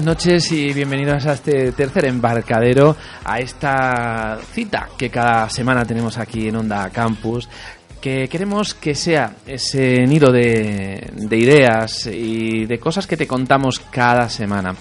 Buenas noches y bienvenidos a este tercer embarcadero, a esta cita que cada semana tenemos aquí en Onda Campus, que queremos que sea ese nido de, de ideas y de cosas que te contamos cada semana.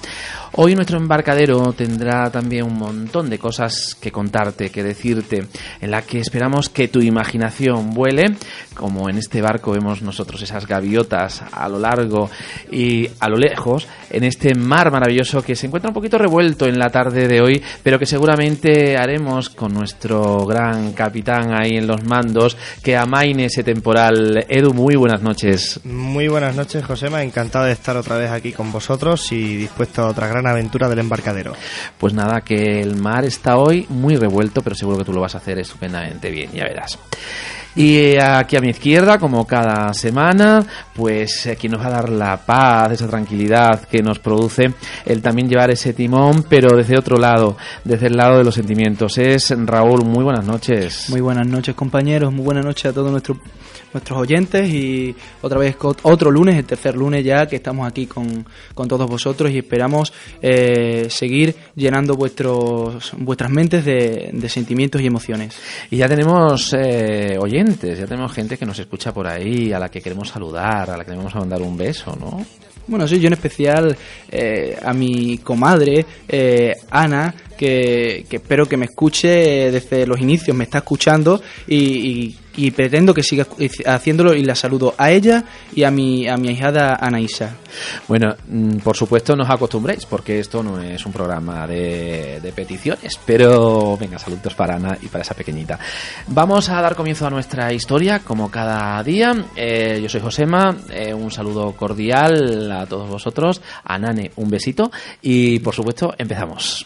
Hoy nuestro embarcadero tendrá también un montón de cosas que contarte, que decirte, en la que esperamos que tu imaginación vuele, como en este barco vemos nosotros esas gaviotas a lo largo y a lo lejos, en este mar maravilloso que se encuentra un poquito revuelto en la tarde de hoy, pero que seguramente haremos con nuestro gran capitán ahí en los mandos, que amaine ese temporal. Edu, muy buenas noches. Muy buenas noches, Josema. Encantado de estar otra vez aquí con vosotros y dispuesto a otra gran aventura del embarcadero. Pues nada, que el mar está hoy muy revuelto, pero seguro que tú lo vas a hacer estupendamente bien, ya verás. Y aquí a mi izquierda, como cada semana, pues eh, quien nos va a dar la paz, esa tranquilidad que nos produce el también llevar ese timón, pero desde otro lado, desde el lado de los sentimientos. Es Raúl, muy buenas noches. Muy buenas noches compañeros, muy buenas noches a todos nuestros nuestros oyentes y otra vez otro lunes, el tercer lunes ya que estamos aquí con, con todos vosotros y esperamos eh, seguir llenando vuestros vuestras mentes de, de, sentimientos y emociones. Y ya tenemos eh, oyentes, ya tenemos gente que nos escucha por ahí, a la que queremos saludar, a la que queremos mandar un beso, ¿no? Bueno, sí, yo en especial eh, a mi comadre, eh, Ana, que, que, espero que me escuche desde los inicios, me está escuchando y, y, y, pretendo que siga haciéndolo y la saludo a ella y a mi, a mi ahijada Anaísa. Bueno, mm, por supuesto no os acostumbréis porque esto no es un programa de, de, peticiones, pero venga, saludos para Ana y para esa pequeñita. Vamos a dar comienzo a nuestra historia como cada día. Eh, yo soy Josema, eh, un saludo cordial a todos vosotros, a Nane un besito y por supuesto empezamos.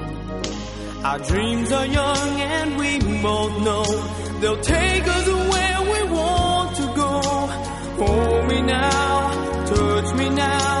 Our dreams are young and we both know they'll take us where we want to go. Hold me now, touch me now.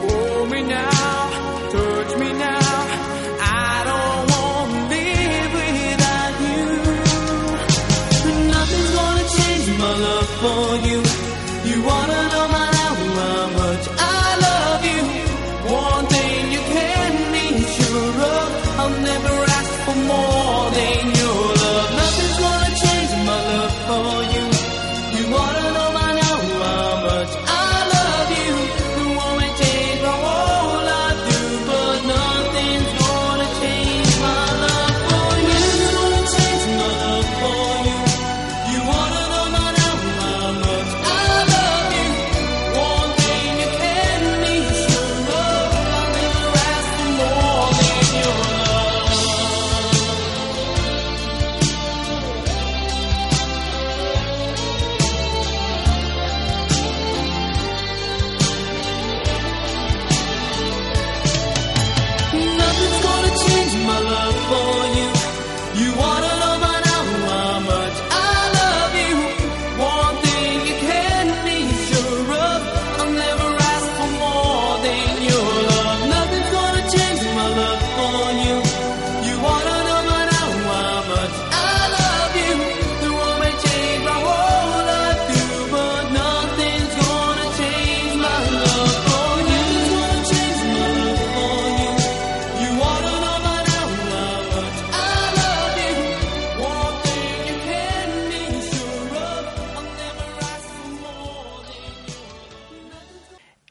Hold me now,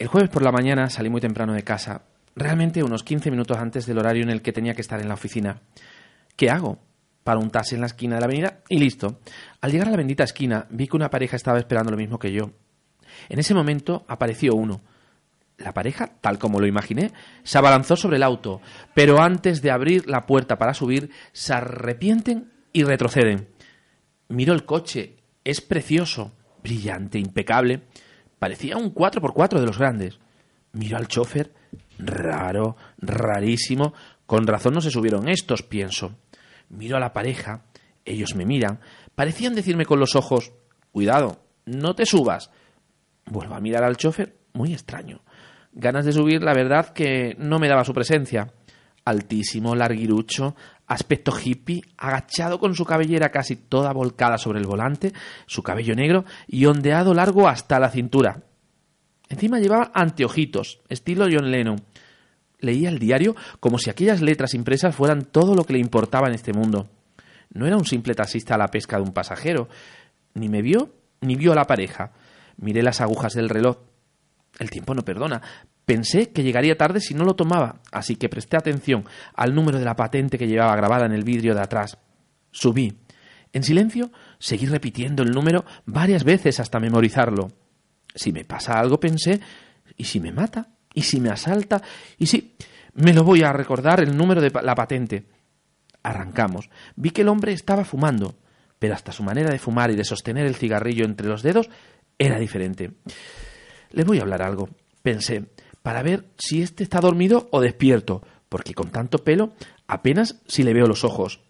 jueves por la mañana salí muy temprano de casa, realmente unos 15 minutos antes del horario en el que tenía que estar en la oficina. ¿Qué hago? Para un taxi en la esquina de la avenida y listo. Al llegar a la bendita esquina vi que una pareja estaba esperando lo mismo que yo. En ese momento apareció uno. La pareja, tal como lo imaginé, se abalanzó sobre el auto, pero antes de abrir la puerta para subir, se arrepienten y retroceden. Miro el coche, es precioso, brillante, impecable. Parecía un 4x4 de los grandes. Miro al chofer, raro, rarísimo. Con razón no se subieron estos, pienso. Miro a la pareja, ellos me miran. Parecían decirme con los ojos, cuidado, no te subas. Vuelvo a mirar al chofer, muy extraño. Ganas de subir, la verdad que no me daba su presencia. Altísimo, larguirucho, aspecto hippie, agachado con su cabellera casi toda volcada sobre el volante, su cabello negro y ondeado largo hasta la cintura. Encima llevaba anteojitos, estilo John Lennon. Leía el diario como si aquellas letras impresas fueran todo lo que le importaba en este mundo. No era un simple taxista a la pesca de un pasajero. Ni me vio, ni vio a la pareja. Miré las agujas del reloj. El tiempo no perdona. Pensé que llegaría tarde si no lo tomaba, así que presté atención al número de la patente que llevaba grabada en el vidrio de atrás. Subí. En silencio, seguí repitiendo el número varias veces hasta memorizarlo. Si me pasa algo, pensé, ¿y si me mata? ¿Y si me asalta? ¿Y si... Me lo voy a recordar el número de la patente. Arrancamos. Vi que el hombre estaba fumando, pero hasta su manera de fumar y de sostener el cigarrillo entre los dedos era diferente. Le voy a hablar algo, pensé, para ver si éste está dormido o despierto, porque con tanto pelo apenas si le veo los ojos.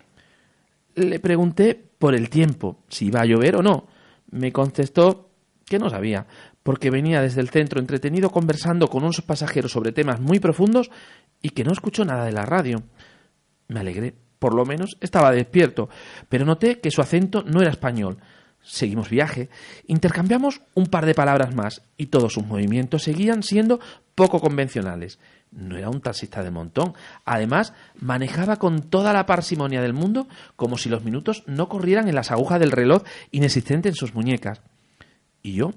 Le pregunté por el tiempo, si iba a llover o no. Me contestó que no sabía, porque venía desde el centro entretenido conversando con unos pasajeros sobre temas muy profundos y que no escuchó nada de la radio. Me alegré, por lo menos estaba despierto, pero noté que su acento no era español. Seguimos viaje, intercambiamos un par de palabras más y todos sus movimientos seguían siendo poco convencionales. No era un taxista de montón. Además, manejaba con toda la parsimonia del mundo como si los minutos no corrieran en las agujas del reloj inexistente en sus muñecas. Y yo,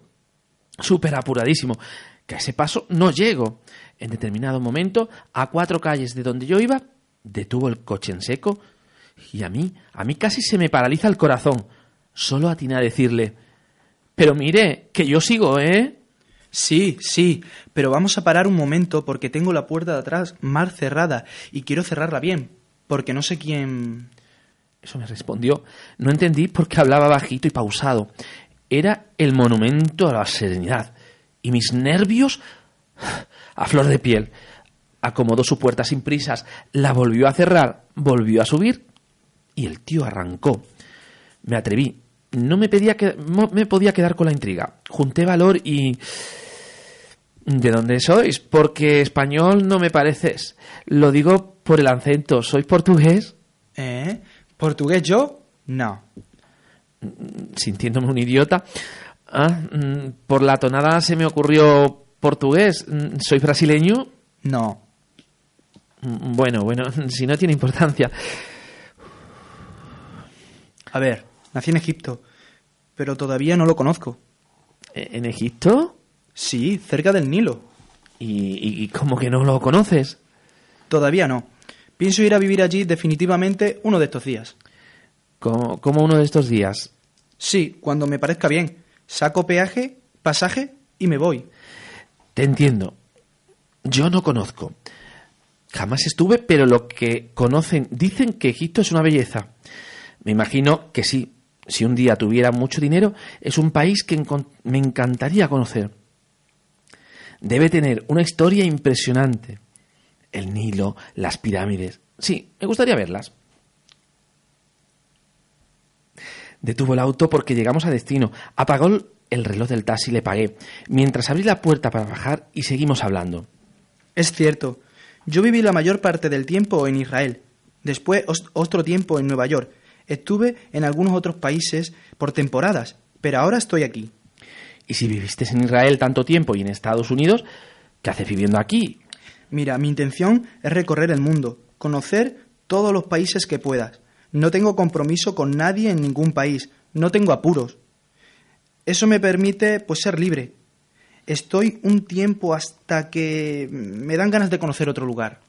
súper apuradísimo, que a ese paso no llego. En determinado momento, a cuatro calles de donde yo iba, detuvo el coche en seco y a mí, a mí casi se me paraliza el corazón. Solo atiné a decirle, pero mire, que yo sigo, ¿eh? Sí, sí, pero vamos a parar un momento porque tengo la puerta de atrás mal cerrada y quiero cerrarla bien, porque no sé quién... Eso me respondió. No entendí por qué hablaba bajito y pausado. Era el monumento a la serenidad. Y mis nervios a flor de piel. Acomodó su puerta sin prisas, la volvió a cerrar, volvió a subir y el tío arrancó. Me atreví. No me, pedía que, no me podía quedar con la intriga. Junté valor y... ¿De dónde sois? Porque español no me pareces. Lo digo por el acento. ¿Sois portugués? ¿Eh? ¿Portugués yo? No. Sintiéndome un idiota. Ah, mm, por la tonada se me ocurrió portugués. Mm, ¿Sois brasileño? No. Mm, Bueno, bueno, si no tiene importancia. A ver, nací en Egipto, pero todavía no lo conozco. ¿E- ¿En Egipto? Sí, cerca del Nilo. ¿Y, y- cómo que no lo conoces? Todavía no. Pienso ir a vivir allí definitivamente uno de estos días. Como, como uno de estos días. Sí, cuando me parezca bien. Saco peaje, pasaje y me voy. Te entiendo. Yo no conozco. Jamás estuve, pero lo que conocen dicen que Egipto es una belleza. Me imagino que sí. Si un día tuviera mucho dinero, es un país que me encantaría conocer. Debe tener una historia impresionante. El Nilo, las pirámides. Sí, me gustaría verlas. Detuvo el auto porque llegamos a destino. Apagó el- el reloj del taxi y le pagué, mientras abrí la puerta para bajar y seguimos hablando. Es cierto. Yo viví la mayor parte del tiempo en Israel. Después otro tiempo en Nueva York. Estuve en algunos otros países por temporadas, pero ahora estoy aquí. Y si viviste en Israel tanto tiempo y en Estados Unidos, ¿qué haces viviendo aquí? Mira, mi intención es recorrer el mundo, conocer todos los países que puedas. No tengo compromiso con nadie en ningún país, no tengo apuros. Eso me permite pues ser libre. Estoy un tiempo hasta que me dan ganas de conocer otro lugar.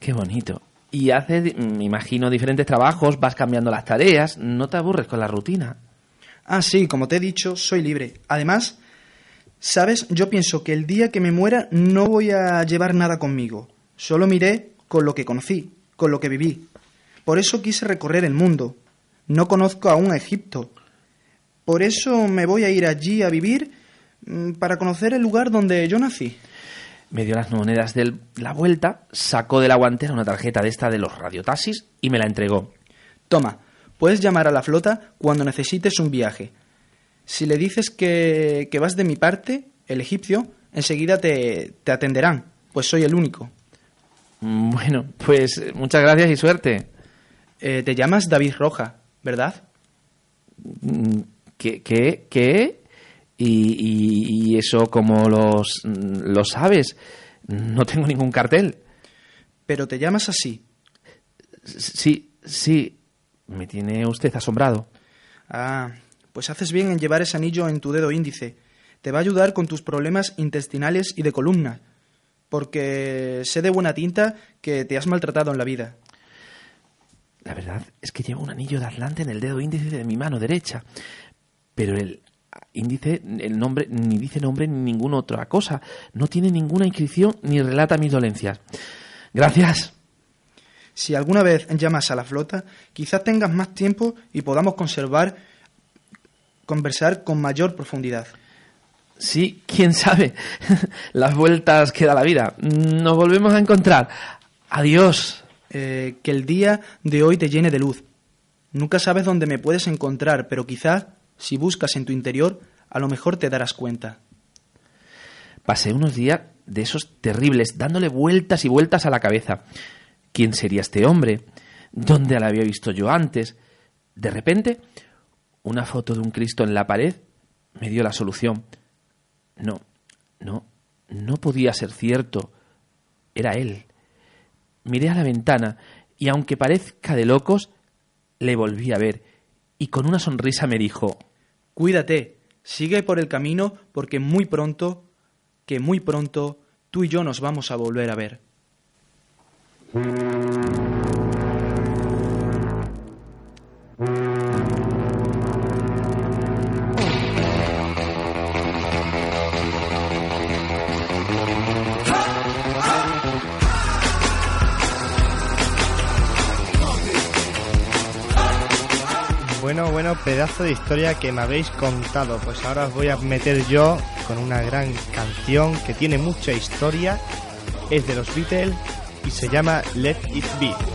Qué bonito. Y haces, me imagino, diferentes trabajos, vas cambiando las tareas, no te aburres con la rutina. Ah, sí, como te he dicho, soy libre. Además, sabes, yo pienso que el día que me muera no voy a llevar nada conmigo. Solo miré con lo que conocí, con lo que viví. Por eso quise recorrer el mundo. No conozco aún a Egipto. Por eso me voy a ir allí a vivir mm, para conocer el lugar donde yo nací. Me dio las monedas de la vuelta, sacó de la guantera una tarjeta de esta de los radiotaxis y me la entregó. Toma, puedes llamar a la flota cuando necesites un viaje. Si le dices que, que vas de mi parte, el egipcio, enseguida te, te atenderán, pues soy el único. Mm, Bueno, pues eh, muchas gracias y suerte. Eh, te llamas David Roja, ¿verdad? Mm, ¿Qué? ¿Qué? ¿Qué? Y, y- y eso como los, mm, lo sabes. No tengo ningún cartel. Pero te llamas así. Sí, sí. Me tiene usted asombrado. Ah, pues haces bien en llevar ese anillo en tu dedo índice. Te va a ayudar con tus problemas intestinales y de columna. Porque sé de buena tinta que te has maltratado en la vida. La verdad es que llevo un anillo de Atlante en el dedo índice de mi mano derecha. Pero el índice, el nombre, ni dice nombre ni ninguna otra cosa. No tiene ninguna inscripción ni relata mis dolencias. Gracias. Si alguna vez llamas a la flota, quizás tengas más tiempo y podamos conservar, conversar con mayor profundidad. Sí, quién sabe. Las vueltas que da la vida. Nos volvemos a encontrar. Adiós. Eh, que el día de hoy te llene de luz. Nunca sabes dónde me puedes encontrar, pero quizás, si buscas en tu interior, a lo mejor te darás cuenta. Pasé unos días de esos terribles, dándole vueltas y vueltas a la cabeza. ¿Quién sería este hombre? ¿Dónde la había visto yo antes? De repente, una foto de un Cristo en la pared me dio la solución. No, no, no podía ser cierto. Era él. Miré a la ventana y aunque parezca de locos, le volví a ver y con una sonrisa me dijo, Cuídate, sigue por el camino porque muy pronto, que muy pronto, tú y yo nos vamos a volver a ver. Pedazo de historia que me habéis contado. Pues ahora os voy a meter yo con una gran canción que tiene mucha historia. Es de los Beatles y se llama Let It Be.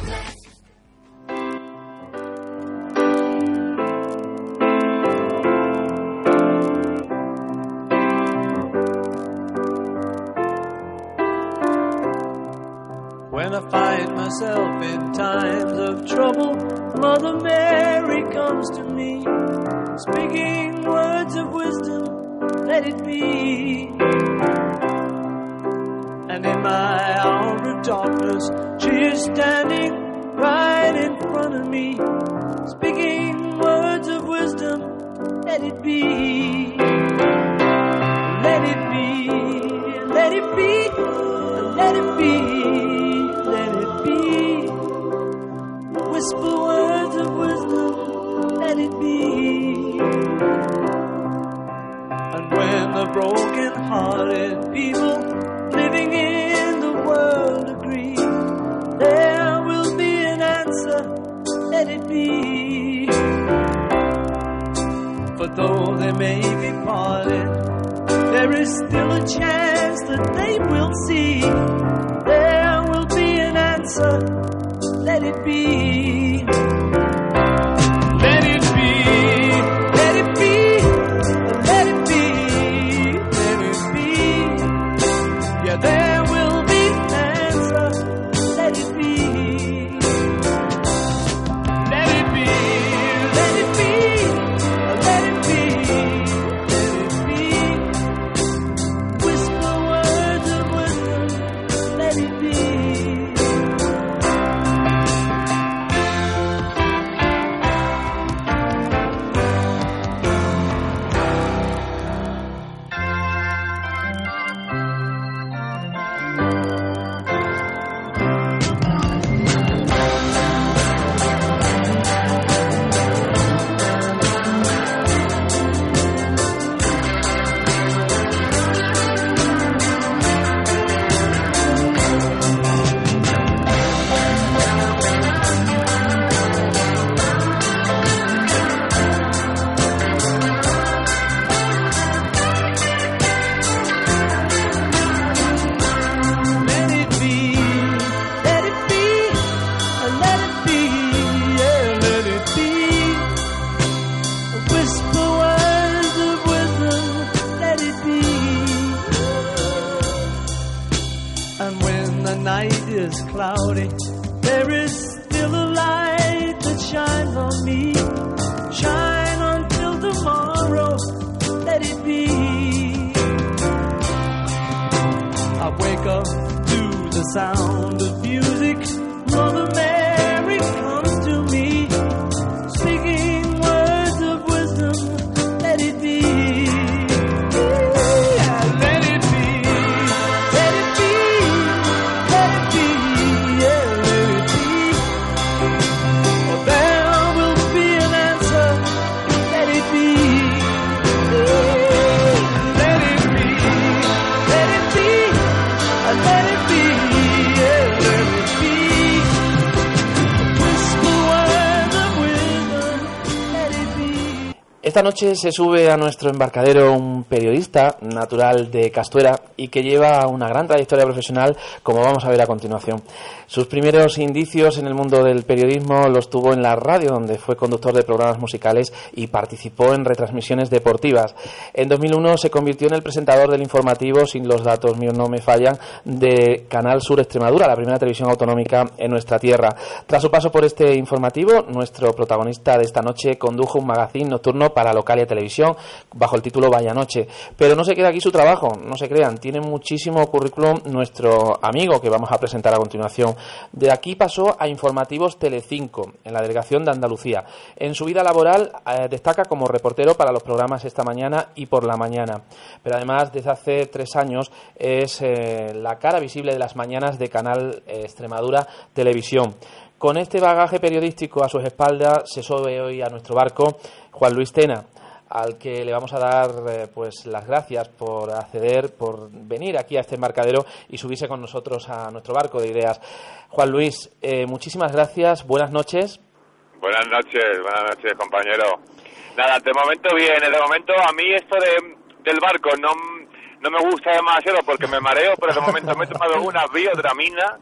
Esta noche se sube a nuestro embarcadero un periodista natural de Castuera y que lleva una gran trayectoria profesional, como vamos a ver a continuación. Sus primeros indicios en el mundo del periodismo los tuvo en la radio, donde fue conductor de programas musicales y participó en retransmisiones deportivas. En 2001 se convirtió en el presentador del informativo, sin los datos míos no me fallan, de Canal Sur Extremadura, la primera televisión autonómica en nuestra tierra. Tras su paso por este informativo, nuestro protagonista de esta noche condujo un magazín nocturno para Localia Televisión bajo el título Vaya Noche. Pero no se queda aquí su trabajo, no se crean, tiene muchísimo currículum nuestro amigo que vamos a presentar a continuación. De aquí pasó a Informativos Telecinco, en la delegación de Andalucía. En su vida laboral eh, destaca como reportero para los programas Esta Mañana y Por la Mañana. Pero además, desde hace tres años, es eh, la cara visible de las mañanas de Canal eh, Extremadura Televisión. Con este bagaje periodístico a sus espaldas se sube hoy a nuestro barco Juan Luis Tena, al que le vamos a dar eh, pues las gracias por acceder, por venir aquí a este embarcadero y subirse con nosotros a nuestro barco de ideas. Juan Luis, eh, muchísimas gracias, buenas noches. Buenas noches, buenas noches, compañero. Nada, de momento bien, de momento a mí esto de, del barco no, no me gusta demasiado porque me mareo, pero de momento me he tomado una biodramina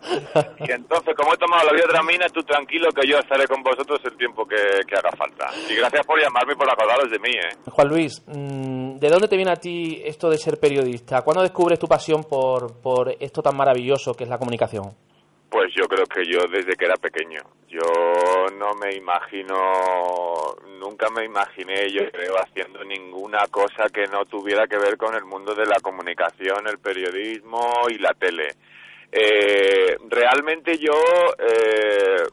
y entonces como he tomado la biodramina, tú tranquilo que yo estaré con vosotros el tiempo que, que haga falta. Y gracias por llamarme y por acordaros de mí, ¿eh? Juan Luis, mm, ¿de dónde te viene a ti esto de ser periodista? ¿Cuándo descubres tu pasión por, por esto tan maravilloso que es la comunicación? Pues yo creo que yo desde que era pequeño. Yo no me imagino, nunca me imaginé, yo creo, haciendo ninguna cosa que no tuviera que ver con el mundo de la comunicación, el periodismo y la tele. Eh, realmente yo, eh,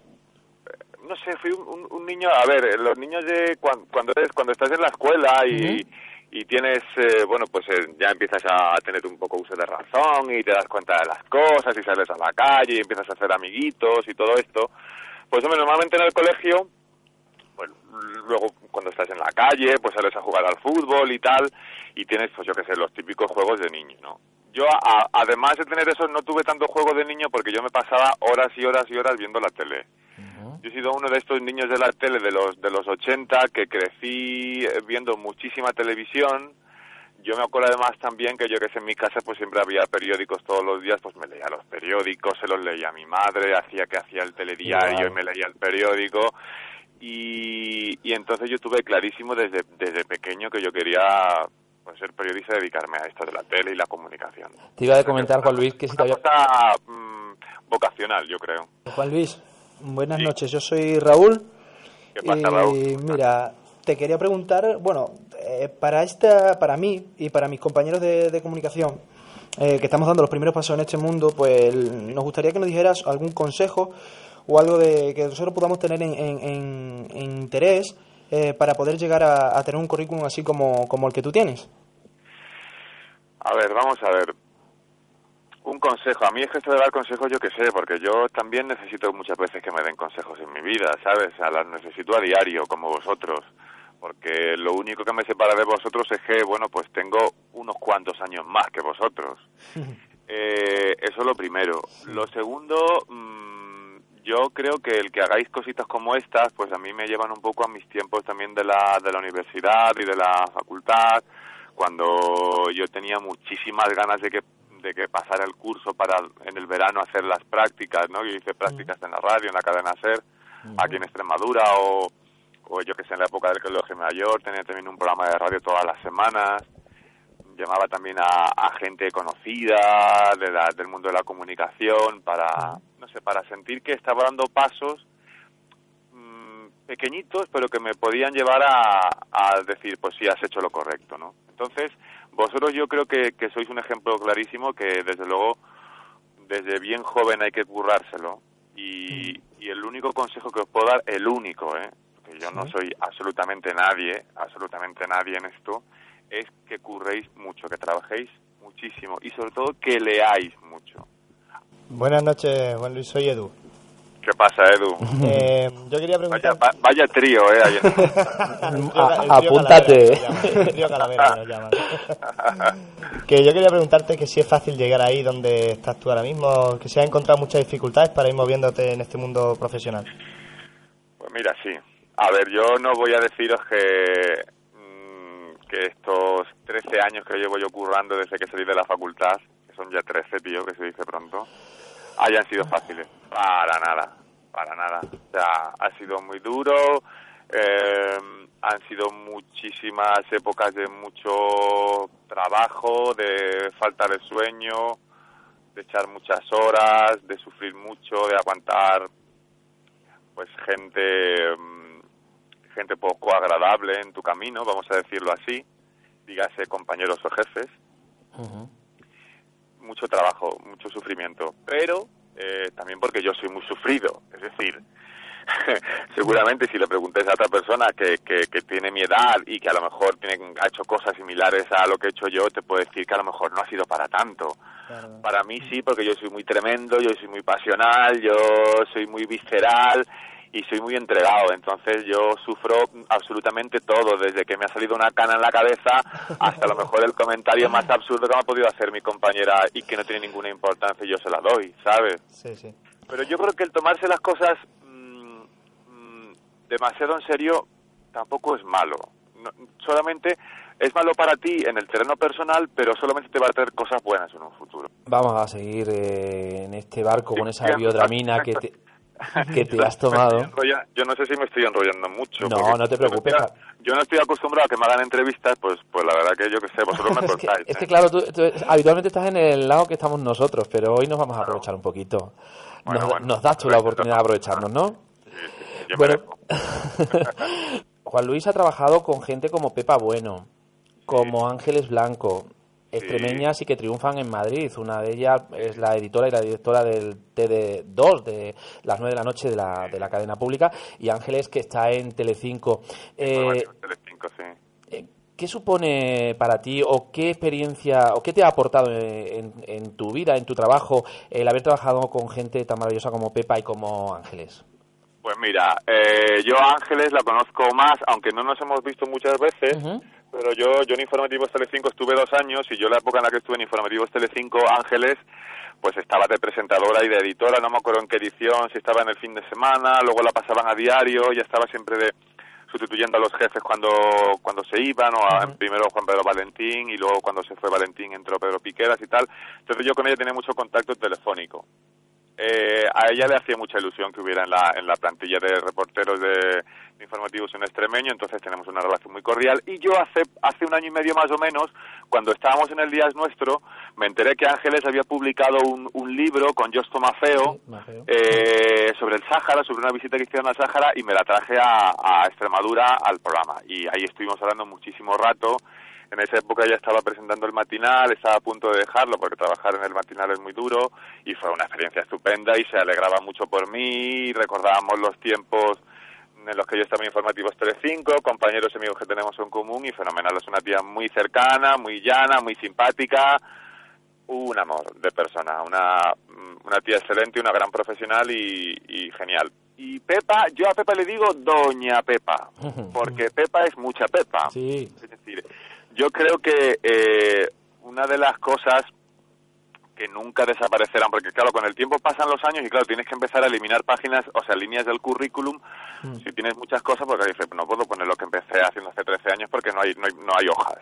no sé, fui un, niño, a ver, los niños de cuan- cuando, cuando estás en la escuela y, y tienes, eh, bueno, pues eh, ya empiezas a tener un poco uso de razón y te das cuenta de las cosas y sales a la calle y empiezas a hacer amiguitos y todo esto. Pues hombre, normalmente en el colegio, pues luego cuando estás en la calle, pues sales a jugar al fútbol y tal, y tienes, pues yo qué sé, los típicos juegos de niño, ¿no? Yo, a- además de tener eso, no tuve tanto juego de niño porque yo me pasaba horas y horas y horas viendo la tele. Yo he sido uno de estos niños de la tele de los de los 80 que crecí eh, viendo muchísima televisión. Yo me acuerdo además también que yo que sé en mi casa pues siempre había periódicos todos los días, pues me leía los periódicos, se los leía a mi madre, hacía que hacía el telediario Wow. y me leía el periódico. Y, y entonces yo tuve clarísimo desde, desde pequeño que yo quería pues, ser periodista y dedicarme a esto de la tele y la comunicación. Te iba a comentar, Juan Luis, que si te Una había... cosa mm, vocacional, yo creo. Juan Luis, buenas Sí. noches. Yo soy Raúl. ¿Qué pasa, y Raúl? mira, te quería preguntar, bueno, eh, para esta, para mí y para mis compañeros de, de comunicación eh, que estamos dando los primeros pasos en este mundo, pues nos gustaría que nos dijeras algún consejo o algo de que nosotros podamos tener en, en- en- en interés eh, para poder llegar a, a tener un currículum así como, como el que tú tienes. A ver, vamos a ver. Un consejo. A mí es que esto de dar consejos yo que sé, porque yo también necesito muchas veces que me den consejos en mi vida, ¿sabes? O sea, las necesito a diario, como vosotros. Porque lo único que me separa de vosotros es que, bueno, pues tengo unos cuantos años más que vosotros. Eh, eso es lo primero. Lo segundo, mm, yo creo que el que hagáis cositas como estas, pues a mí me llevan un poco a mis tiempos también de la, de la universidad y de la facultad, cuando yo tenía muchísimas ganas de que de que pasara el curso para en el verano hacer las prácticas, ¿no? Yo hice prácticas en la radio, en la cadena SER, aquí en Extremadura, o, o yo que sé, en la época del colegio mayor, tenía también un programa de radio todas las semanas, llamaba también a, a gente conocida de la- del mundo de la comunicación para, no sé, para sentir que estaba dando pasos mm, pequeñitos, pero que me podían llevar a, a decir, pues sí, has hecho lo correcto, ¿no? Entonces, vosotros yo creo que, que sois un ejemplo clarísimo que desde luego desde bien joven hay que currárselo y, y el único consejo que os puedo dar, el único, ¿eh? porque yo no soy absolutamente nadie, absolutamente nadie en esto, es que curréis mucho, que trabajéis muchísimo y sobre todo que leáis mucho. Buenas noches, Juan Luis, soy Edu. ¿Qué pasa, Edu? Eh, yo quería Vaya, preguntar... va- vaya trío, ¿eh? ahí en- El trío el trío apúntate. Calavera trío Calavera llaman. Que yo quería preguntarte que si es fácil llegar ahí donde estás tú ahora mismo, que si has encontrado muchas dificultades para ir moviéndote en este mundo profesional. Pues mira, sí. A ver, yo no voy a deciros que, mm, que estos 13 años que llevo yo currando desde que salí de la facultad, que son ya 13, tío, que se dice pronto, hayan sido fáciles. Para nada, para nada. O sea, ha sido muy duro, eh, han sido muchísimas épocas de mucho trabajo, de falta de sueño, de echar muchas horas, de sufrir mucho, de aguantar pues gente mm, gente poco agradable en tu camino, vamos a decirlo así, dígase compañeros o jefes, mucho trabajo, mucho sufrimiento, pero eh, también porque yo soy muy sufrido, es decir, seguramente si le preguntes a otra persona que, que, que tiene mi edad y que a lo mejor tiene, ha hecho cosas similares a lo que he hecho yo, te puede decir que a lo mejor no ha sido para tanto. Para mí sí, porque yo soy muy tremendo, yo soy muy pasional, yo soy muy visceral y soy muy entregado. Entonces yo sufro absolutamente todo, desde que me ha salido una cana en la cabeza hasta a lo mejor el comentario más absurdo que me ha podido hacer mi compañera y que no tiene ninguna importancia y yo se la doy, ¿sabes? Sí, sí. Pero yo creo que el tomarse las cosas mm, mm, demasiado en serio tampoco es malo. No- solamente es malo para ti en el terreno personal, pero solamente te va a traer cosas buenas en un futuro. Vamos a seguir eh, en este barco con esa biodramina que te, que te has tomado. enrolla- Yo no sé si me estoy enrollando mucho. No, no te preocupes, estoy Yo no estoy acostumbrado a que me hagan entrevistas, pues pues la verdad que yo que sé, vosotros me es, que, cortáis. es que ¿eh? claro, tú, tú habitualmente estás en el lado que estamos nosotros, pero hoy nos vamos a aprovechar un poquito. Bueno, nos, bueno. nos das tú la oportunidad de aprovecharnos, ¿no? Yo Bueno. Juan Luis ha trabajado con gente como Pepa Bueno, como Ángeles Blanco, extremeñas y que triunfan en Madrid. Una de ellas es la editora y la directora del TD2 de las 9 de la noche de la, de la cadena pública y Ángeles que está en Telecinco. Eh, Telecinco, sí. eh, ¿Qué supone para ti o qué experiencia o qué te ha aportado en, en tu vida, en tu trabajo, el haber trabajado con gente tan maravillosa como Pepa y como Ángeles? Pues mira, eh, yo a Ángeles la conozco más, aunque no nos hemos visto muchas veces, Ujú. Pero yo, yo en Informativos Telecinco estuve dos años y yo la época en la que estuve en Informativos Telecinco, Ángeles, pues estaba de presentadora y de editora, no me acuerdo en qué edición, si estaba en el fin de semana, luego la pasaban a diario, ya estaba siempre de sustituyendo a los jefes cuando cuando se iban, o a- primero Juan Pedro Valentín y luego cuando se fue Valentín entró Pedro Piqueras y tal. Entonces yo con ella tenía mucho contacto telefónico. Eh, a ella le hacía mucha ilusión que hubiera en la, en la plantilla de reporteros de, de informativos un extremeño, entonces tenemos una relación muy cordial. Y yo hace, hace un año y medio más o menos, cuando estábamos en el Días Nuestro, me enteré que Ángeles había publicado un, un libro con Josto Mafeo, Mafeo. eh, sobre el Sáhara, sobre una visita que hicieron al Sáhara, y me la traje a, a Extremadura al programa. Y ahí estuvimos hablando muchísimo rato. En esa época ya estaba presentando el matinal, estaba a punto de dejarlo porque trabajar en el matinal es muy duro y fue una experiencia estupenda y se alegraba mucho por mí, recordábamos los tiempos en los que yo estaba en Informativos Telecinco, compañeros y amigos que tenemos en común y fenomenal, es una tía muy cercana, muy llana, muy simpática, un amor de persona, una, una tía excelente, una gran profesional y, y genial. Y Pepa, yo a Pepa le digo Doña Pepa, porque Pepa es mucha Pepa. Sí. Es decir, yo creo que eh, una de las cosas que nunca desaparecerán, porque claro, con el tiempo pasan los años y claro, tienes que empezar a eliminar páginas, o sea, líneas del currículum, si tienes muchas cosas, porque dices, no puedo poner lo que empecé haciendo hace 13 años porque no hay, no hay, no hay hojas.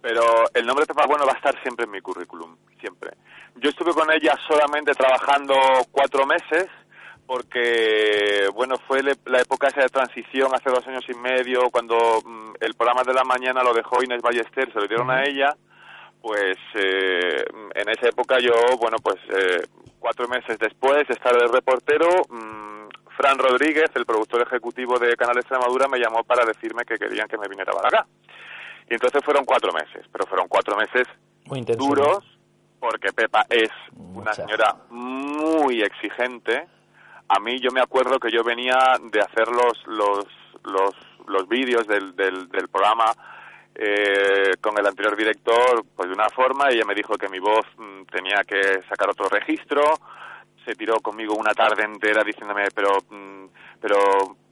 Pero el nombre Pepa Bueno va a estar siempre en mi currículum, siempre. Yo estuve con ella solamente trabajando cuatro meses, porque, bueno, fue la época esa de transición hace dos años y medio, cuando mm, el programa de la mañana lo dejó Inés Ballester, se lo dieron a ella, pues eh, en esa época yo, bueno, pues eh, cuatro meses después de estar de reportero, mm, Fran Rodríguez, el productor ejecutivo de Canal Extremadura, me llamó para decirme que querían que me viniera para acá. Y entonces fueron cuatro meses, pero fueron cuatro meses Muy duros, porque Pepa es una señora muy exigente. A mí yo me acuerdo que yo venía de hacer los los los, los vídeos del, del, del programa eh, con el anterior director pues de una forma ella me dijo que mi voz mm, tenía que sacar otro registro. Se tiró conmigo una tarde entera diciéndome pero mm, pero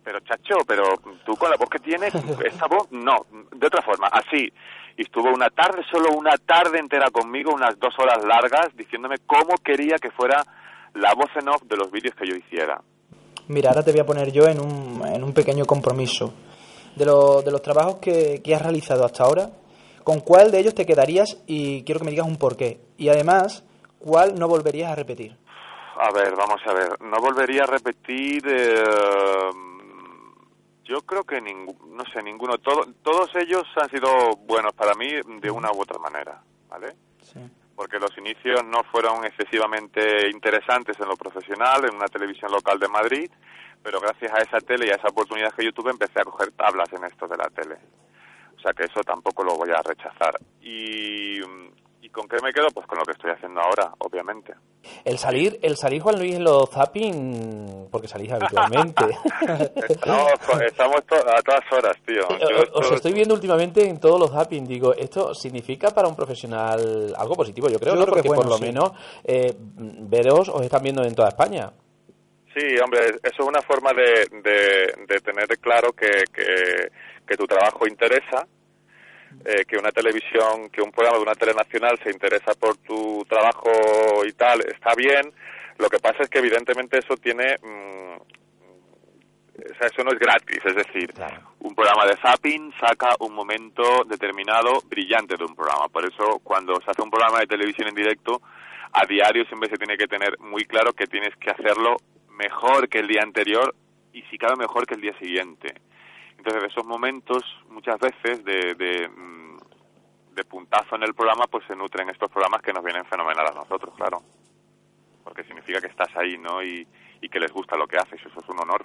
pero chacho pero tú con la voz que tienes esta voz no de otra forma así y estuvo una tarde solo una tarde entera conmigo unas dos horas largas diciéndome cómo quería que fuera la voz en off de los vídeos que yo hiciera Mira, ahora te voy a poner yo en un, en un pequeño compromiso. De, lo- de los trabajos que, que has realizado hasta ahora, ¿con cuál de ellos te quedarías? Y quiero que me digas un porqué. Y además, ¿cuál no volverías a repetir? A ver, vamos a ver. No volvería a repetir. eh, yo creo que ningú- no sé, ninguno. Todo- todos ellos han sido buenos para mí de una u otra manera, ¿vale? Sí. Porque los inicios no fueron excesivamente interesantes en lo profesional, en una televisión local de Madrid, pero gracias a esa tele y a esa oportunidad que yo tuve empecé a coger tablas en esto de la tele. O sea que eso tampoco lo voy a rechazar. Y, ¿y con qué me quedo? Pues con lo que estoy haciendo ahora, obviamente. El salir, el salir Juan Luis en los zapping, porque salís habitualmente. Estamos, estamos to- a todas horas, tío. Eh, Yo Os esto- estoy viendo últimamente en todos los zapping. Digo, ¿esto significa para un profesional algo positivo? Yo creo, Yo ¿no? creo que Porque bueno, por lo sí. menos eh, veros os están viendo en toda España. Sí, hombre, eso es una forma de, de, de tener claro que, que, que tu trabajo interesa, eh, que una televisión, que un programa de una telenacional se interesa por tu trabajo y tal, está bien. Lo que pasa es que evidentemente eso tiene... mm, o sea, eso no es gratis, es decir, Claro. un programa de zapping saca un momento determinado brillante de un programa. Por eso, cuando se hace un programa de televisión en directo, a diario siempre se tiene que tener muy claro que tienes que hacerlo mejor que el día anterior y si cabe mejor que el día siguiente. Entonces, esos momentos, muchas veces, de, de, mm, de puntazo en el programa, pues se nutren estos programas que nos vienen fenomenal a nosotros, claro. Porque significa que estás ahí, ¿no? Y, y que les gusta lo que haces, eso es un honor.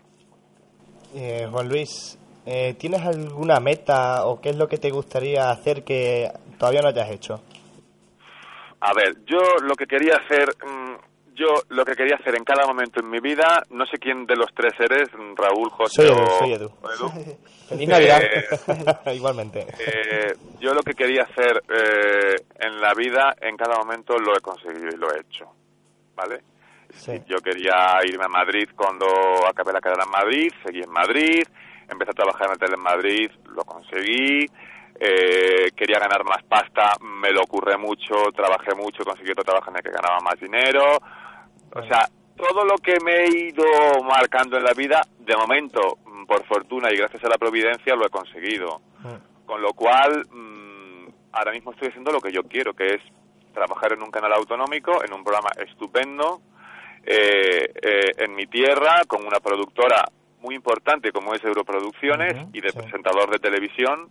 Eh, Juan Luis, eh, ¿tienes alguna meta o qué es lo que te gustaría hacer que todavía no hayas hecho? A ver, yo lo que quería hacer, mm, yo lo que quería hacer en cada momento en mi vida, no sé quién de los tres eres, Raúl, José Soy o, soy Edu. o Edu. Feliz Navidad. Eh, Igualmente. eh, yo lo que quería hacer eh, en la vida, en cada momento lo he conseguido y lo he hecho, ¿vale? Sí. Yo quería irme a Madrid cuando acabé la carrera en Madrid, seguí en Madrid, empecé a trabajar en la tele en Madrid, lo conseguí. eh, quería ganar más pasta, me lo ocurre mucho, trabajé mucho, conseguí otro trabajo en el que ganaba más dinero. O sea, todo lo que me he ido marcando en la vida, de momento, mm, por fortuna y gracias a la providencia, lo he conseguido. Mm. Con lo cual, mm, ahora mismo estoy haciendo lo que yo quiero, que es trabajar en un canal autonómico, en un programa estupendo, eh, eh, en mi tierra, con una productora muy importante como es Europroducciones y de sí. presentador de televisión,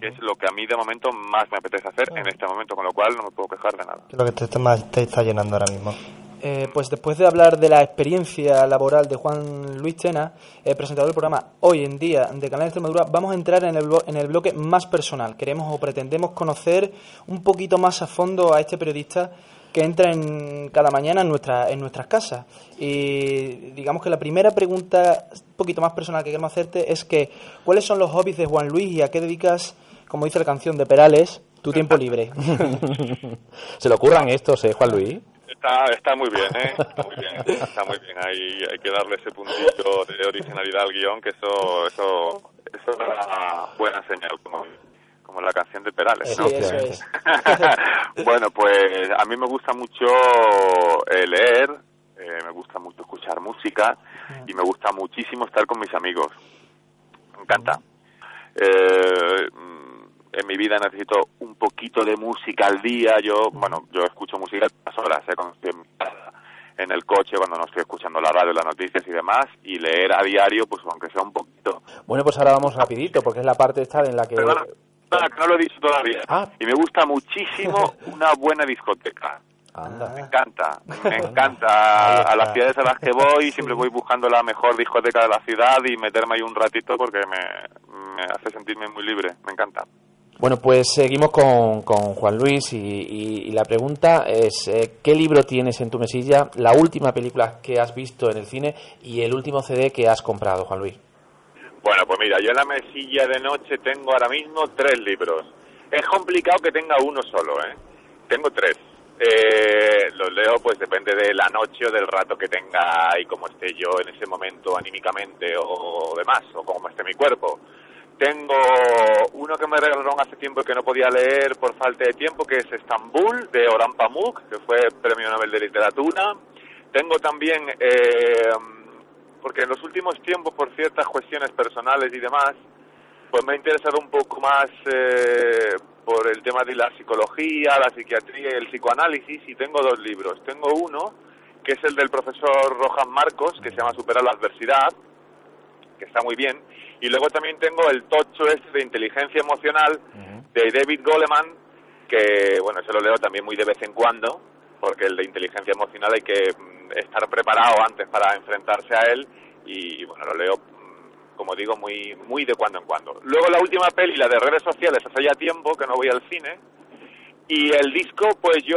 que es lo que a mí de momento más me apetece hacer en este momento, con lo cual no me puedo quejar de nada. ¿Qué es lo que te más te está llenando ahora mismo? Eh, pues después de hablar de la experiencia laboral de Juan Luis Tena, el presentador del programa Hoy en Día de Canal Extremadura, vamos a entrar en el, en el bloque más personal. Queremos o pretendemos conocer un poquito más a fondo a este periodista que entra en cada mañana en, nuestra, en nuestras casas. Y digamos que la primera pregunta un poquito más personal que queremos hacerte es que ¿cuáles son los hobbies de Juan Luis y a qué dedicas, como dice la canción de Perales, tu tiempo libre? Se le ocurran estos, ¿eh, Juan Luis? Está, está muy bien, ¿eh? Está muy bien, está muy bien. Hay, hay que darle ese puntito de originalidad al guion, que eso, eso, eso es una buena señal, como, como la canción de Perales, Sí, ¿no? eso es. bueno, pues a mí me gusta mucho eh, leer, eh, me gusta mucho escuchar música y me gusta muchísimo estar con mis amigos. Me encanta. Eh, en mi vida necesito un poquito de música al día. Yo, bueno, yo escucho música a todas horas, ¿eh? cuando estoy en en el coche, cuando no estoy escuchando la radio, las noticias y demás, y leer a diario, pues aunque sea un poquito. Bueno, pues ahora vamos rapidito, porque es la parte esta en la que... Perdona, perdona, que no lo he dicho todavía. Ah. Y me gusta muchísimo una buena discoteca. Anda. Me encanta, me encanta. A las ciudades a las que voy siempre voy buscando la mejor discoteca de la ciudad y meterme ahí un ratito porque me, me hace sentirme muy libre. Me encanta. Bueno, pues seguimos con, con Juan Luis y, y- la pregunta es, eh, ¿qué libro tienes en tu mesilla, la última película que has visto en el cine y el último CD que has comprado, Juan Luis? Bueno, pues mira, yo en la mesilla de noche tengo ahora mismo tres libros. Es complicado que tenga uno solo, ¿eh? Tengo tres. Eh, los leo, pues depende de la noche o del rato que tenga y cómo esté yo en ese momento anímicamente o demás, o cómo esté mi cuerpo. Tengo uno que me regalaron hace tiempo que no podía leer por falta de tiempo, que es Estambul, de Orhan Pamuk, que fue Premio Nobel de Literatura. Tengo también, eh, porque en los últimos tiempos, por ciertas cuestiones personales y demás, pues me ha interesado un poco más eh, por el tema de la psicología, la psiquiatría y el psicoanálisis y tengo dos libros. Tengo uno que es el del profesor Rojas Marcos, que se llama Superar la adversidad, que está muy bien, y luego también tengo el tocho este de inteligencia emocional de David Goleman, que bueno, se lo leo también muy de vez en cuando, porque el de inteligencia emocional hay que mm, estar preparado antes para enfrentarse a él y bueno, lo leo mm, como digo, muy muy de cuando en cuando. Luego la última peli, la de redes sociales, hace ya tiempo que no voy al cine. Y el disco, pues yo,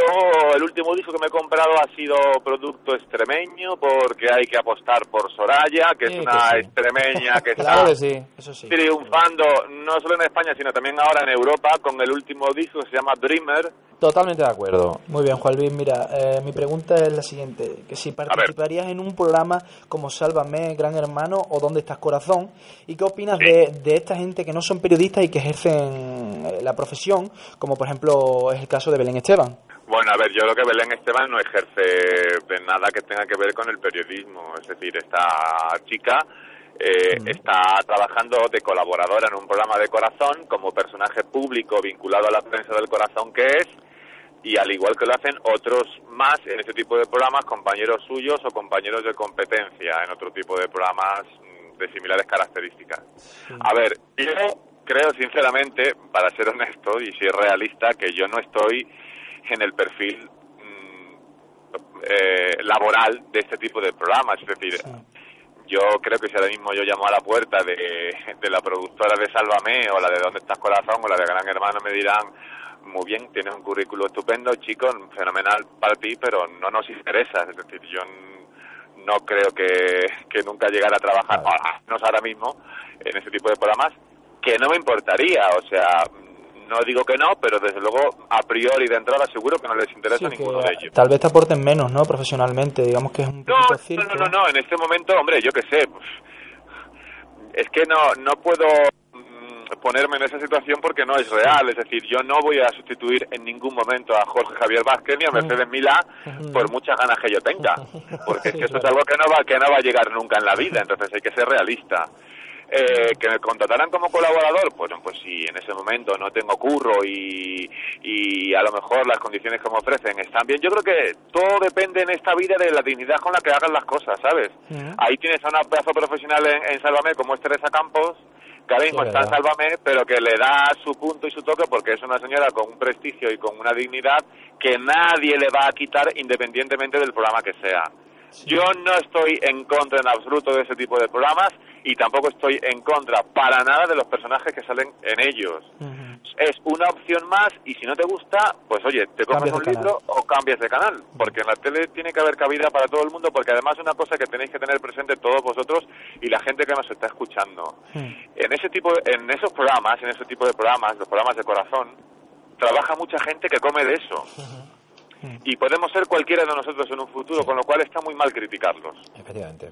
el último disco que me he comprado ha sido producto extremeño, porque hay que apostar por Soraya, que Sí, es que una sí. extremeña que Claro está que sí, eso sí. triunfando no solo en España, sino también ahora en Europa, con el último disco que se llama Dreamer. Totalmente de acuerdo. Muy bien, Juan Luis. Mira, eh, mi pregunta es la siguiente: que si participarías en un programa como Sálvame, Gran Hermano o ¿Dónde estás corazón? ¿Y qué opinas de, de esta gente que no son periodistas y que ejercen eh, la profesión, como por ejemplo es el caso de Belén Esteban? Bueno, a ver, yo lo que Belén Esteban no ejerce de nada que tenga que ver con el periodismo. Es decir, esta chica eh, está trabajando de colaboradora en un programa de corazón como personaje público vinculado a la prensa del corazón que es. Y al igual que lo hacen otros más en este tipo de programas, compañeros suyos o compañeros de competencia en otro tipo de programas mm, de similares características. A ver, yo creo sinceramente, para ser honesto y ser realista, que yo no estoy en el perfil mm, eh, laboral de este tipo de programas. Es decir, yo creo que si ahora mismo yo llamo a la puerta de, de la productora de Sálvame o la de Dónde estás corazón o la de Gran Hermano me dirán muy bien, tienes un currículo estupendo, chico, fenomenal para ti, pero no nos interesa. Es decir, yo no creo que, que nunca llegara a trabajar, no ahora mismo, en ese tipo de programas, que no me importaría. O sea, no digo que no, pero desde luego, a priori de entrada, seguro que no les interesa Sí, ninguno de ellos. tal vez te aporten menos, ¿no? Profesionalmente, digamos que es un No, no, no, no, no, en este momento, hombre, yo qué sé, pues, es que no, no puedo mm, ponerme en esa situación porque no es real, es decir, yo no voy a sustituir en ningún momento a Jorge Javier Vázquez ni a Mercedes Milá por muchas ganas que yo tenga, porque es que eso es algo que no va que no va a llegar nunca en la vida, entonces hay que ser realista. Eh, que me contrataran como colaborador, pues, pues si en ese momento no tengo curro y, y a lo mejor las condiciones que me ofrecen están bien, yo creo que todo depende en esta vida de la dignidad con la que hagan las cosas, ¿sabes? Ahí tienes a una pedazo profesional en, en Sálvame como es Teresa Campos, que ahora mismo está en. Sálvame, pero que le da su punto y su toque porque es una señora con un prestigio y con una dignidad que nadie le va a quitar independientemente del programa que sea. Yo no estoy en contra en absoluto de ese tipo de programas y tampoco estoy en contra para nada de los personajes que salen en ellos. Es una opción más y si no te gusta, pues oye, te coges un libro o cambias de canal, porque en la tele tiene que haber cabida para todo el mundo, porque además una cosa que tenéis que tener presente todos vosotros y la gente que nos está escuchando. En ese tipo, en esos programas, en ese tipo de programas, los programas de corazón, trabaja mucha gente que come de eso. Y podemos ser cualquiera de nosotros en un futuro, con lo cual está muy mal criticarlos. Efectivamente.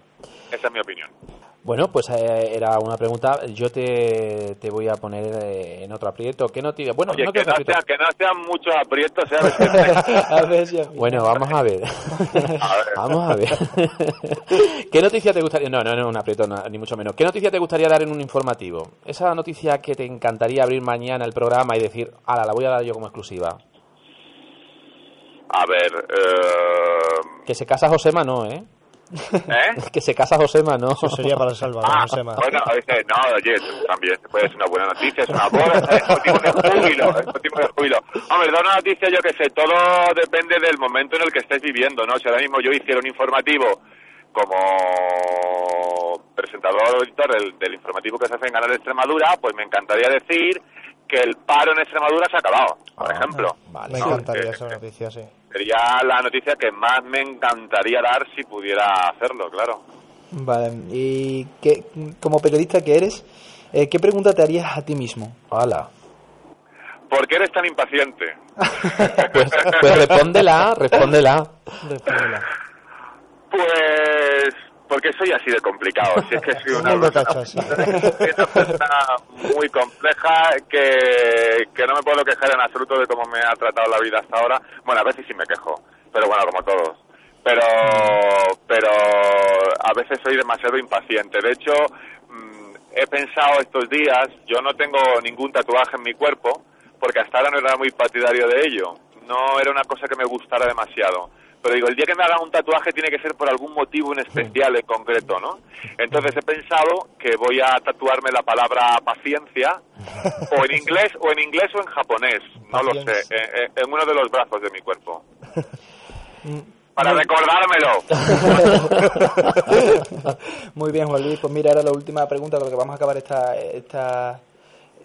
Esa es mi opinión. Bueno, pues eh, era una pregunta. Yo te, te voy a poner eh, en otro aprieto. ¿Qué noticia? Bueno, Oye, no que te no, sea, que no sean muchos aprietos, ¿sabes? a ver si Bueno, vamos a ver. vamos a ver. ¿Qué noticia te gustaría? No, no, no, un aprieto, no, ni mucho menos. ¿Qué noticia te gustaría dar en un informativo? Esa noticia que te encantaría abrir mañana el programa y decir, ala, la voy a dar yo como exclusiva. A ver, eh, Que se casa Josema, no, ¿eh? ¿Eh? que se casa Josema, ¿no? Eso sería para Salva, Ah, Josema. bueno, a veces, no, oye, también puede ser una buena noticia, es una boda, es motivo de júbilo, es motivo de júbilo. Hombre, da una noticia, yo que sé, todo depende del momento en el que estés viviendo, ¿no? Si ahora mismo yo hiciera un informativo como presentador o editor del, del informativo que se hace en Canal de Extremadura, pues me encantaría decir que el paro en Extremadura se ha acabado, por Ah, ejemplo. Vale. Me encantaría eh, esa noticia, sí. Sería la noticia que más me encantaría dar si pudiera hacerlo, claro. Vale, y qué, como periodista que eres, eh, ¿qué pregunta te harías a ti mismo? Hola. ¿Por qué eres tan impaciente? Pues, pues respóndela, respóndela. Respóndela. Pues porque soy así de complicado. Si es que soy una, soy una persona muy compleja que, que no me puedo quejar en absoluto de cómo me ha tratado la vida hasta ahora. Bueno, a veces sí me quejo, pero bueno, como todos. Pero, pero a veces soy demasiado impaciente. De hecho, mm, he pensado estos días, yo no tengo ningún tatuaje en mi cuerpo, porque hasta ahora no era muy partidario de ello. No era una cosa que me gustara demasiado. Pero digo, el día que me haga un tatuaje tiene que ser por algún motivo en especial, en concreto, ¿no? Entonces he pensado que voy a tatuarme la palabra paciencia, o en inglés, o en inglés o en japonés, no lo sé, en, uno de los brazos de mi cuerpo. Para recordármelo. Muy bien, Juan Luis. Pues mira, ahora la última pregunta con la que vamos a acabar esta, esta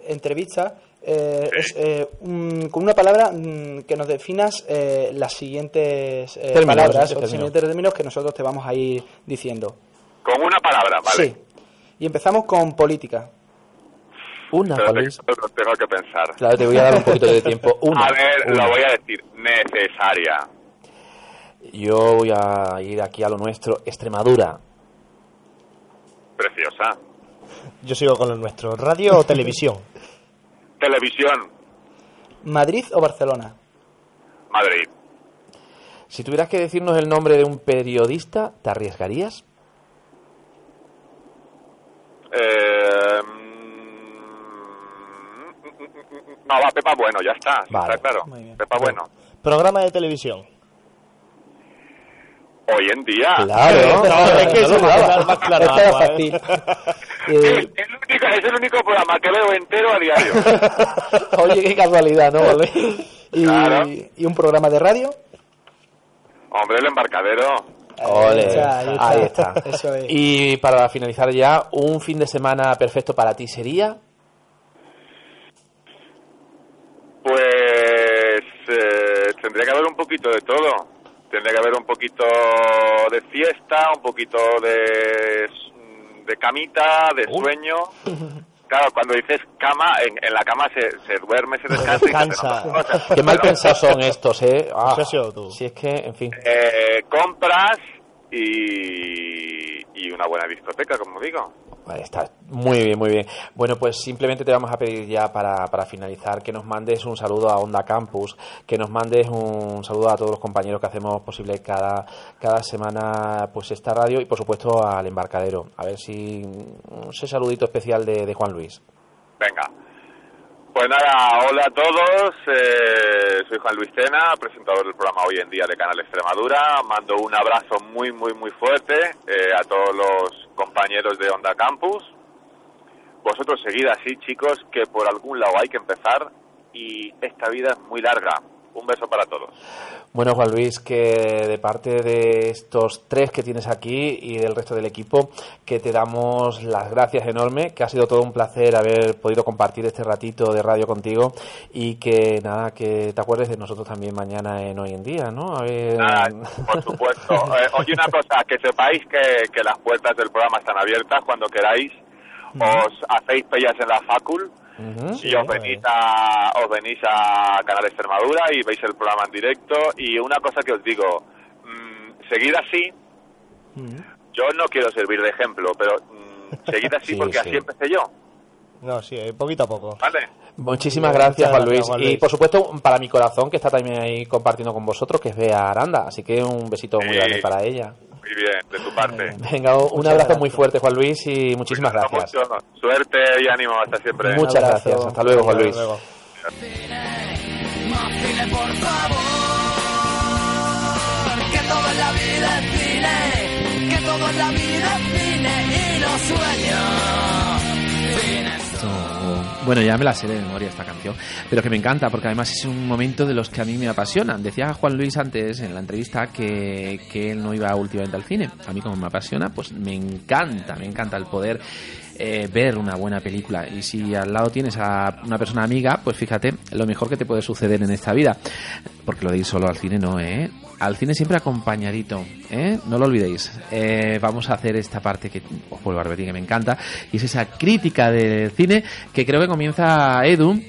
entrevista. Eh, es eh, un- con una palabra mm, que nos definas eh, las siguientes eh, Términos, palabras o términos. siguientes términos que nosotros te vamos a ir diciendo. Con una palabra, ¿vale? Sí. Y empezamos con política. Una, Pero tengo que pensar. Claro, te voy a dar un poquito de tiempo. Una. a ver, una. lo voy a decir. Necesaria. Yo voy a ir aquí a lo nuestro. Extremadura. Preciosa. Yo sigo con lo nuestro. ¿Radio o televisión? Televisión. ¿Madrid o Barcelona? Madrid. Si tuvieras que decirnos el nombre de un periodista, ¿te arriesgarías? Eh, mm, no, va, Pepa Bueno, ya está. Vale. Está claro. Pepa Bueno. Programa de televisión. Hoy en día. Claro. No, es que No eso más, más claro. Esta era ¿eh? fácil. Es, el único, es el único programa que veo entero a diario. Oye, qué casualidad, ¿no, Luis? y, Claro. y un programa de radio. Hombre, el embarcadero. Ole. está, ahí está. Ahí está. Eso es. Y para finalizar ya, un fin de semana perfecto para ti sería. Pues eh, tendría que haber un poquito de todo. Tendría que haber un poquito de fiesta, un poquito de, de camita, de sueño. Claro, cuando dices cama, en, en la cama se, se duerme, se descansa. y Descansa. cosas. Qué mal pensados son estos, ¿eh? Ah. Si es que, en fin. eh, compras y, y una buena discoteca, como digo. Está muy bien, muy bien. Bueno, pues simplemente te vamos a pedir ya para, para finalizar que nos mandes un saludo a Onda Campus, que nos mandes un saludo a todos los compañeros que hacemos posible cada, cada semana pues esta radio y por supuesto al embarcadero. A ver si ese saludito especial de, de Juan Luis. Venga. Pues nada, hola a todos. eh, soy Juan Luis Tena, presentador del programa Hoy en Día de Canal Extremadura. Mando un abrazo muy, muy, muy fuerte eh, a todos los compañeros de Onda Campus. Vosotros seguid así, chicos, que por algún lado hay que empezar y esta vida es muy larga. Un beso para todos. Bueno, Juan Luis, que de parte de estos tres que tienes aquí y del resto del equipo, que te damos las gracias enormes, que ha sido todo un placer haber podido compartir este ratito de radio contigo y que nada, que te acuerdes de nosotros también mañana en Hoy en Día, ¿no? A ver... Nada, por supuesto. Eh, oye, una cosa, que sepáis que, que las puertas del programa están abiertas cuando queráis. Os hacéis pellas en la facul Sí, y os venís a os venís a Canal Extremadura y veis el programa en directo y una cosa que os digo mm, seguid así yo no quiero servir de ejemplo pero mm, seguid así Sí, porque sí. así empecé yo No, sí, eh, poquito a poco. vale Muchísimas gracias, Juan gracias, Luis. Juan Y Luis. por supuesto, para mi corazón, que está también ahí compartiendo con vosotros, que es Bea Aranda. Así que un besito muy grande para ella. Muy bien de tu parte Venga, un Muchas abrazo gracias. muy fuerte, Juan Luis, y muchísimas gracias. Mucho. suerte y ánimo hasta siempre Muchas gracias. Hasta luego, Juan Luis. Hasta luego. Por favor. Que todo en la vida es cine. Que todo en la vida es cine y los sueños. Bueno, ya me la sé de memoria esta canción, pero que me encanta porque además es un momento de los que a mí me apasionan. Decía Juan Luis antes en la entrevista que, que él no iba últimamente al cine. A mí como me apasiona, pues me encanta, me encanta el poder eh, ver una buena película. Y si al lado tienes a una persona amiga, pues fíjate, lo mejor que te puede suceder en esta vida. Porque lo de ir solo al cine no, ¿eh? Al cine siempre acompañadito, ¿eh? No lo olvidéis. Eh, vamos a hacer esta parte que os vuelvo a repetir que me encanta, y es esa crítica del cine que creo que comienza Edu,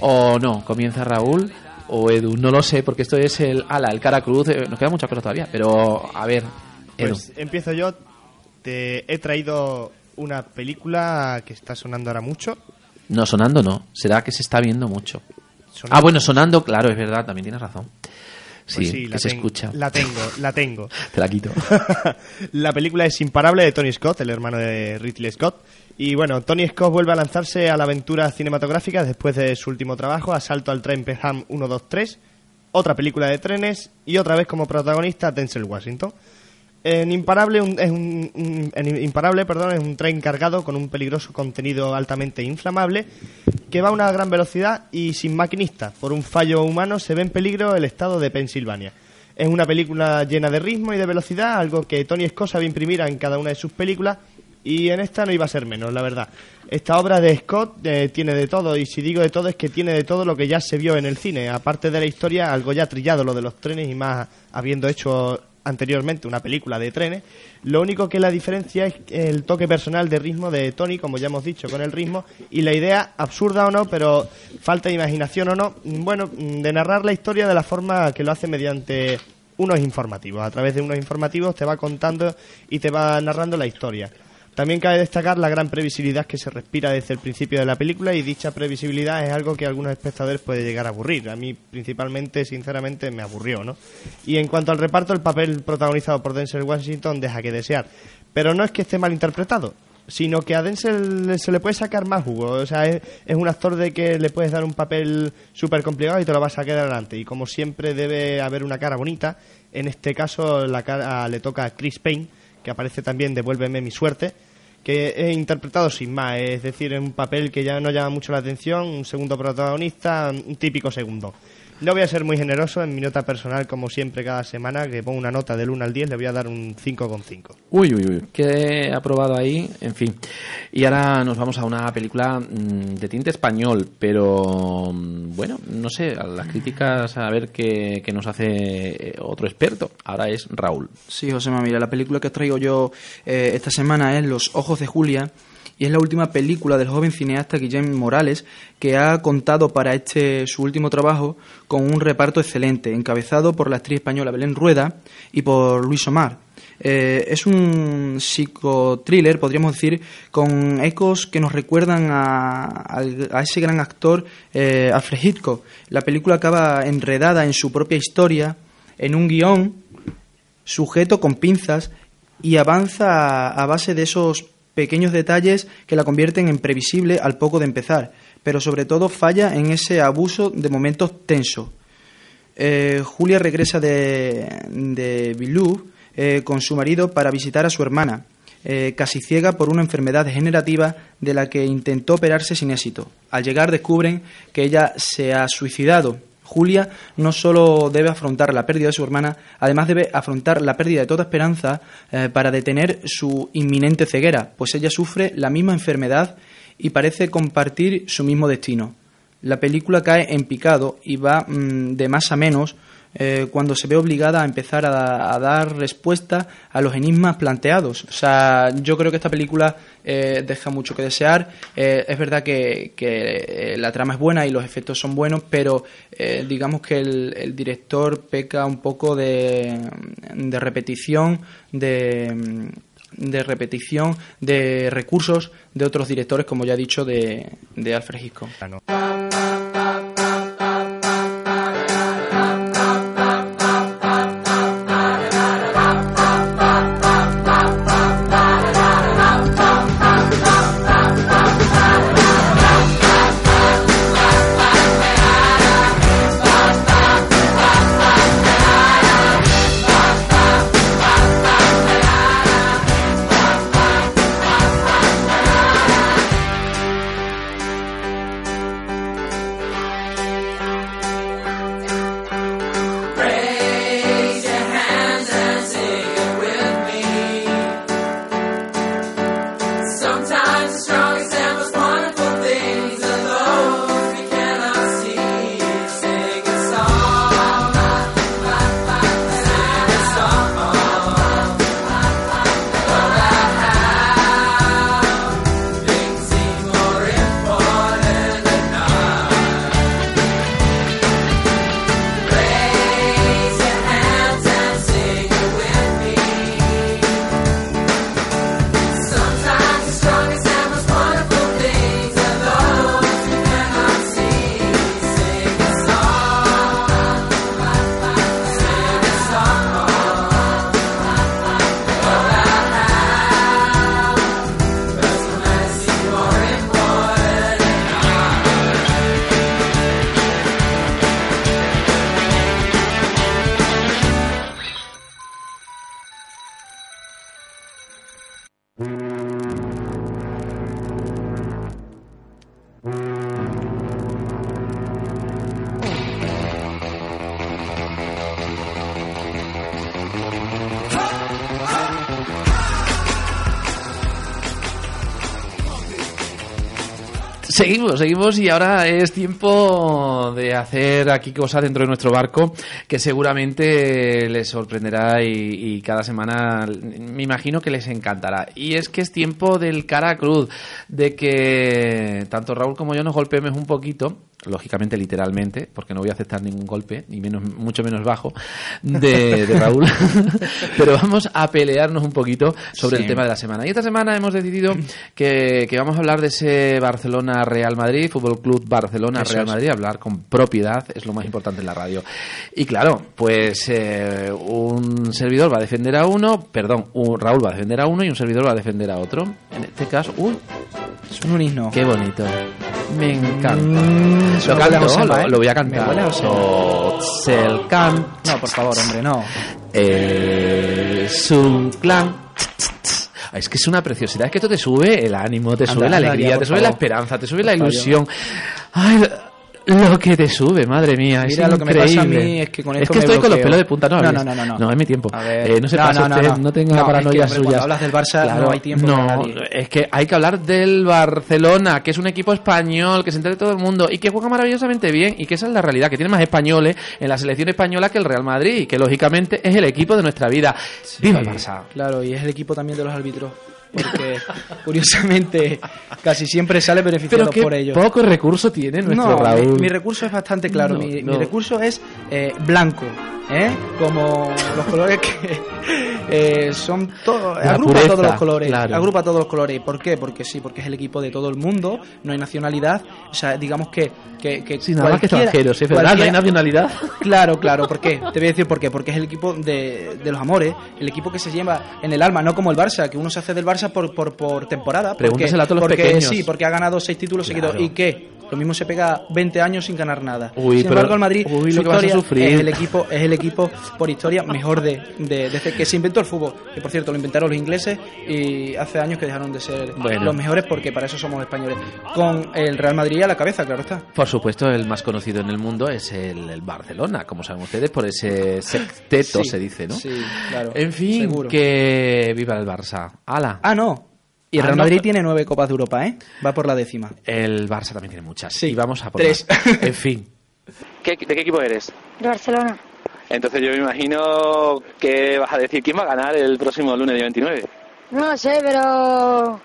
o no, comienza Raúl, o Edu, no lo sé, porque esto es el ala, el cara cruz, eh, nos queda mucha cosa todavía, pero a ver, Edu. Pues empiezo yo. Te he traído una película que está sonando ahora mucho. No, sonando no, será que se está viendo mucho. Sonando- Ah, bueno, sonando, claro, es verdad, también tienes razón. Sí, Pues que la se tengo- escucha. La tengo, la tengo. Te la quito. la película es Imparable de Tony Scott, el hermano de Ridley Scott. Y bueno, Tony Scott vuelve a lanzarse a la aventura cinematográfica después de su último trabajo, Asalto al tren Pelham 123, otra película de trenes y otra vez como protagonista Denzel Washington. En Imparable, un- es un, en Imparable perdón, es un tren cargado con un peligroso contenido altamente inflamable que va a una gran velocidad y sin maquinista. Por un fallo humano se ve en peligro el estado de Pensilvania. Es una película llena de ritmo y de velocidad, algo que Tony Scott sabe imprimir en cada una de sus películas y en esta no iba a ser menos, la verdad. Esta obra de Scott eh, tiene de todo y si digo de todo es que tiene de todo lo que ya se vio en el cine. Aparte de la historia, algo ya trillado, lo de los trenes y más habiendo hecho anteriormente una película de trenes. Lo único que la diferencia es el toque personal de ritmo de Tony, como ya hemos dicho, con el ritmo y la idea, absurda o no, pero falta de imaginación o no, bueno, de narrar la historia de la forma que lo hace mediante unos informativos. A través de unos informativos te va contando y te va narrando la historia. También cabe destacar la gran previsibilidad que se respira desde el principio de la película y dicha previsibilidad es algo que a algunos espectadores puede llegar a aburrir. A mí, principalmente, sinceramente, me aburrió, ¿no? Y en cuanto al reparto, el papel protagonizado por Denzel Washington deja que desear. Pero no es que esté mal interpretado, sino que a Denzel se le puede sacar más jugo. O sea, es, un actor de que le puedes dar un papel súper complicado y te lo vas a quedar adelante. Y como siempre debe haber una cara bonita, en este caso la cara le toca a Chris Payne, que aparece también Devuélveme mi suerte, que es interpretado sin más, es decir, en un papel que ya no llama mucho la atención, un segundo protagonista, un típico segundo. No voy a ser muy generoso en mi nota personal, como siempre cada semana, que pongo una nota del 1 al 10, le voy a dar un 5,5. Uy, uy, uy. Que aprobado ahí, en fin. Y ahora nos vamos a una película mm, de tinte español, pero mm, bueno, no sé, a las críticas a ver qué, qué nos hace eh, otro experto. Ahora es Raúl. Sí, Josema, mira, la película que os traigo yo eh, esta semana es Los Ojos de Julia y es la última película del joven cineasta Guillem Morales que ha contado para este su último trabajo con un reparto excelente, encabezado por la actriz española Belén Rueda y por Luis Omar. Eh, es un psicotriller, podríamos decir, con ecos que nos recuerdan a, ese gran actor eh, Alfred Hitchcock. La película acaba enredada en su propia historia, en un guion sujeto con pinzas y avanza a, a base de esos pequeños detalles que la convierten en previsible al poco de empezar, pero sobre todo falla en ese abuso de momentos tensos. Eh, Julia regresa de, de eh, con su marido para visitar a su hermana, eh, casi ciega por una enfermedad degenerativa de la que intentó operarse sin éxito. Al llegar descubren que ella se ha suicidado. Julia no solo debe afrontar la pérdida de su hermana, además debe afrontar la pérdida de toda esperanza eh, para detener su inminente ceguera, pues ella sufre la misma enfermedad y parece compartir su mismo destino. La película cae en picado y va mm, de más a menos eh, cuando se ve obligada a empezar a, dar respuesta a los enigmas planteados. O sea, yo creo que esta película eh, deja mucho que desear. Eh, es verdad que, que, eh, la trama es buena y los efectos son buenos, pero digamos que el, director peca un poco de, de repetición, de de repetición de recursos de otros directores, como ya he dicho, de, de Alfred Hitchcock. Seguimos, y ahora es tiempo de hacer aquí cosas dentro de nuestro barco que seguramente les sorprenderá y, y cada semana me imagino que les encantará. Y es que es tiempo del cara a cruz, de que tanto Raúl como yo nos golpeemos un poquito lógicamente literalmente, porque no voy a aceptar ningún golpe, ni menos, mucho menos bajo, de, de Raúl. Pero vamos a pelearnos un poquito sobre Sí. el tema de la semana. Y esta semana hemos decidido que, que vamos a hablar de ese Barcelona Real Madrid, Fútbol Club Barcelona Eso Real es. Madrid, hablar con propiedad es lo más importante en la radio. Y claro, pues eh, un servidor va a defender a uno, perdón, un, Raúl va a defender a uno y un servidor va a defender a otro. En este caso, uy, Son un himno. qué bonito. Me encanta. Mm, Lo canto, huele ¿eh? lo voy a Me cantar. huele. Tots el camp No, por favor, hombre, no. es un clan. Es que es una preciosidad, es que esto te sube el ánimo, te Anda, sube la alegría, te sube la esperanza, te sube la ilusión. Ay, lo que te sube, madre mía, Mira, es lo que me increíble. pasa a mí es que con esto que me estoy con los pelos de punta, no, No, no, no, no, no. Es mi tiempo. A ver. Eh, no se No, pase no, no, usted, no. no tenga No, es que, paranoia hombre, cuando suyas. hablas del Barça no hay tiempo no, para nadie. es que hay que hablar del Barcelona, que es un equipo español, que se entere todo el mundo y que juega maravillosamente bien y que esa es la realidad, que tiene más españoles en la selección española que el Real Madrid y que lógicamente es el equipo de nuestra vida. ¡Viva el Barça! Claro, y es el equipo también de los árbitros. Porque, curiosamente, casi siempre sale beneficiado Pero qué por ellos. poco recurso tiene nuestro no, Raúl. Mi, mi recurso es bastante claro. No, mi, no. mi recurso es eh, blanco, ¿eh? Como los colores que eh, son todos. Agrupa pureza, todos los colores. claro. Agrupa todos los colores. ¿Por qué? Porque sí, porque es el equipo de todo el mundo, no hay nacionalidad. O sea, digamos que. que, que Sí, nada más que extranjeros, es verdad, no hay nacionalidad. Claro, claro, ¿por qué? Te voy a decir por qué. Porque es el equipo de, de los amores, el equipo que se lleva en el alma, no como el Barça, que uno se hace del Barça por, por, por temporada. Porque, Pregúntaselo a todos los porque pequeños. sí, porque ha ganado seis títulos Claro. seguidos. ¿Y qué? Lo mismo se pega 20 años sin ganar nada. Uy, sin pero- embargo, el Madrid, uy, su lo que vas a historia sufrir. es el equipo, es el equipo por historia mejor de, de- desde que se inventó el fútbol. Que por cierto, lo inventaron los ingleses y hace años que dejaron de ser Bueno. los mejores porque para eso somos españoles. Con el Real Madrid a la cabeza, claro está. Por supuesto, el más conocido en el mundo es el, el Barcelona, como saben ustedes, por ese sexteto Sí, se dice, ¿no? Sí, claro. En fin, seguro. que viva el Barça. ¡Hala! Ah, no. Y el Ah, Real no. Madrid tiene nueve Copas de Europa, ¿eh? Va por la décima. El Barça también tiene muchas. Sí, y vamos a por tres. más. En fin. ¿Qué- ¿De qué equipo eres? De Barcelona. Entonces yo me imagino que vas a decir quién va a ganar el próximo lunes día 29. No lo sé, pero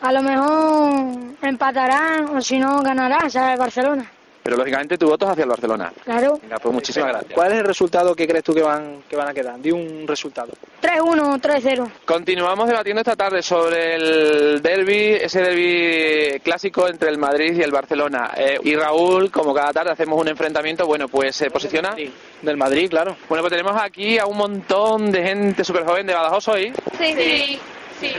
a lo mejor empatarán o si no ganarán, ¿sabes? El Barcelona. Pero lógicamente tu voto es hacia el Barcelona. Claro. Venga, pues muchísimas gracias. ¿Cuál es el resultado que crees tú que van, que van a quedar? Di un resultado. 3-1, 3-0. Continuamos debatiendo esta tarde sobre el derby, ese derby clásico entre el Madrid y el Barcelona. Eh, y Raúl, como cada tarde hacemos un enfrentamiento, bueno, pues se posiciona. Sí, del Madrid, claro. Bueno, pues tenemos aquí a un montón de gente súper joven de Badajoz hoy. Sí, sí, sí.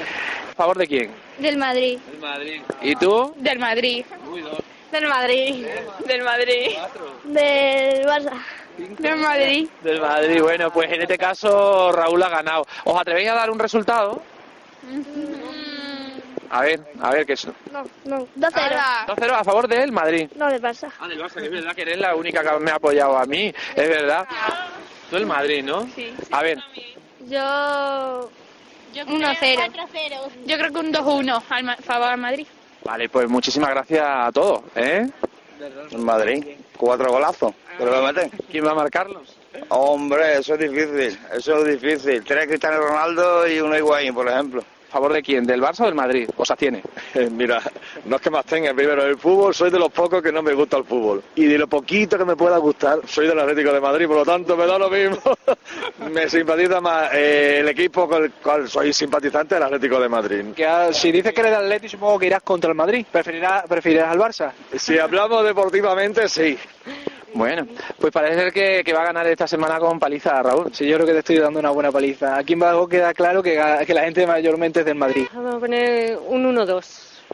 ¿A favor de quién? Del Madrid. El Madrid. ¿Y tú? Del Madrid. Uy, dos. Del Madrid. Del Madrid. Del Barça. Del Madrid. Del Madrid. Bueno, pues en este caso Raúl ha ganado. ¿Os atrevéis a dar un resultado? A ver, a ver, ¿qué es? No, no. 2-0. 2-0 a favor del Madrid. No, del Barça. Ah, del Barça, que es verdad que eres la única que me ha apoyado a mí, es verdad. Tú el Madrid, ¿no? Sí. A ver, Yo... 1-0. Yo creo que un 2-1 al favor al Madrid. Vale, pues muchísimas gracias a todos, ¿eh? En Madrid, cuatro golazos. ¿Pero lo meten? ¿Quién va a marcarlos? Hombre, eso es difícil, eso es difícil. Tres Cristiano Ronaldo y uno Higuaín, por ejemplo. ¿A favor de quién? ¿Del Barça o del Madrid? ¿O se abstiene? Mira, no es que más tenga primero el fútbol, soy de los pocos que no me gusta el fútbol. Y de lo poquito que me pueda gustar, soy del Atlético de Madrid, por lo tanto me da lo mismo. me simpatiza más eh, el equipo con el cual soy simpatizante del Atlético de Madrid. Que, ah, si dices que eres del Atleti, supongo que irás contra el Madrid. ¿Preferirás, preferirás al Barça? Si hablamos deportivamente, sí. Bueno, pues parece ser que, que va a ganar esta semana con paliza Raúl. Sí, yo creo que te estoy dando una buena paliza. Aquí en Badajoz queda claro que, la gente mayormente es del Madrid. Vamos a poner un 1-2.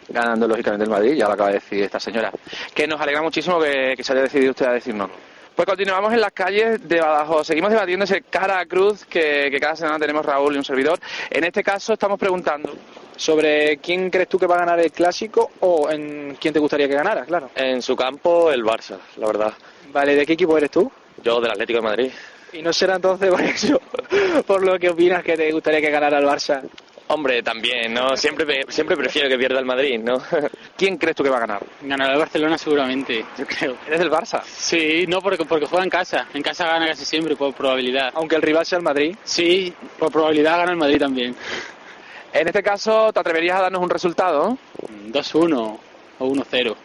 Ganando lógicamente el Madrid, ya lo acaba de decir esta señora. Que nos alegra muchísimo que, que se haya decidido usted a decirnos. Pues continuamos en las calles de Badajoz. Seguimos debatiendo ese cara a cruz que, que cada semana tenemos Raúl y un servidor. En este caso estamos preguntando Sobre quién crees tú que va a ganar el clásico o en quién te gustaría que ganara, claro. En su campo, el Barça, la verdad. Vale, ¿de qué equipo eres tú? Yo del Atlético de Madrid. Y no será entonces por eso, por lo que opinas que te gustaría que ganara el Barça. Hombre, también, ¿no? Siempre, siempre prefiero que pierda el Madrid, ¿no? ¿Quién crees tú que va a ganar? Ganará el Barcelona seguramente, yo creo. ¿Eres del Barça? Sí, no porque, porque juega en casa. En casa gana casi siempre por probabilidad. Aunque el rival sea el Madrid. Sí, por probabilidad gana el Madrid también. En este caso, ¿te atreverías a darnos un resultado? 2-1 o 1-0.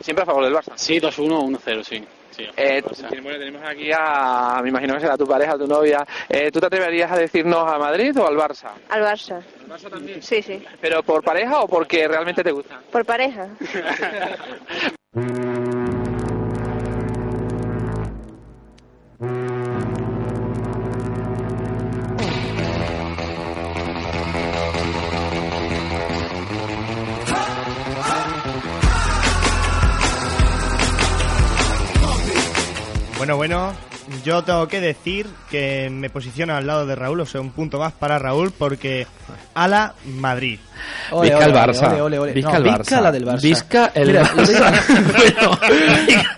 Siempre a favor del Barça. Sí, 2-1 o 1-0, sí. Sí Eh, Barça. bueno, tenemos aquí a, me imagino que será tu pareja, tu novia. Eh, ¿Tú te atreverías a decirnos a Madrid o al Barça? Al Barça. Sí, sí. ¿Pero por pareja o porque realmente te gusta? Por pareja. Bueno, bueno, yo tengo que decir que me posiciono al lado de Raúl, o sea, un punto más para Raúl, porque a la Madrid. Ole, Visca el Barça. ole, ole, ole. Visca No, el Barça. la del Barça. Visca el Mira, Barça.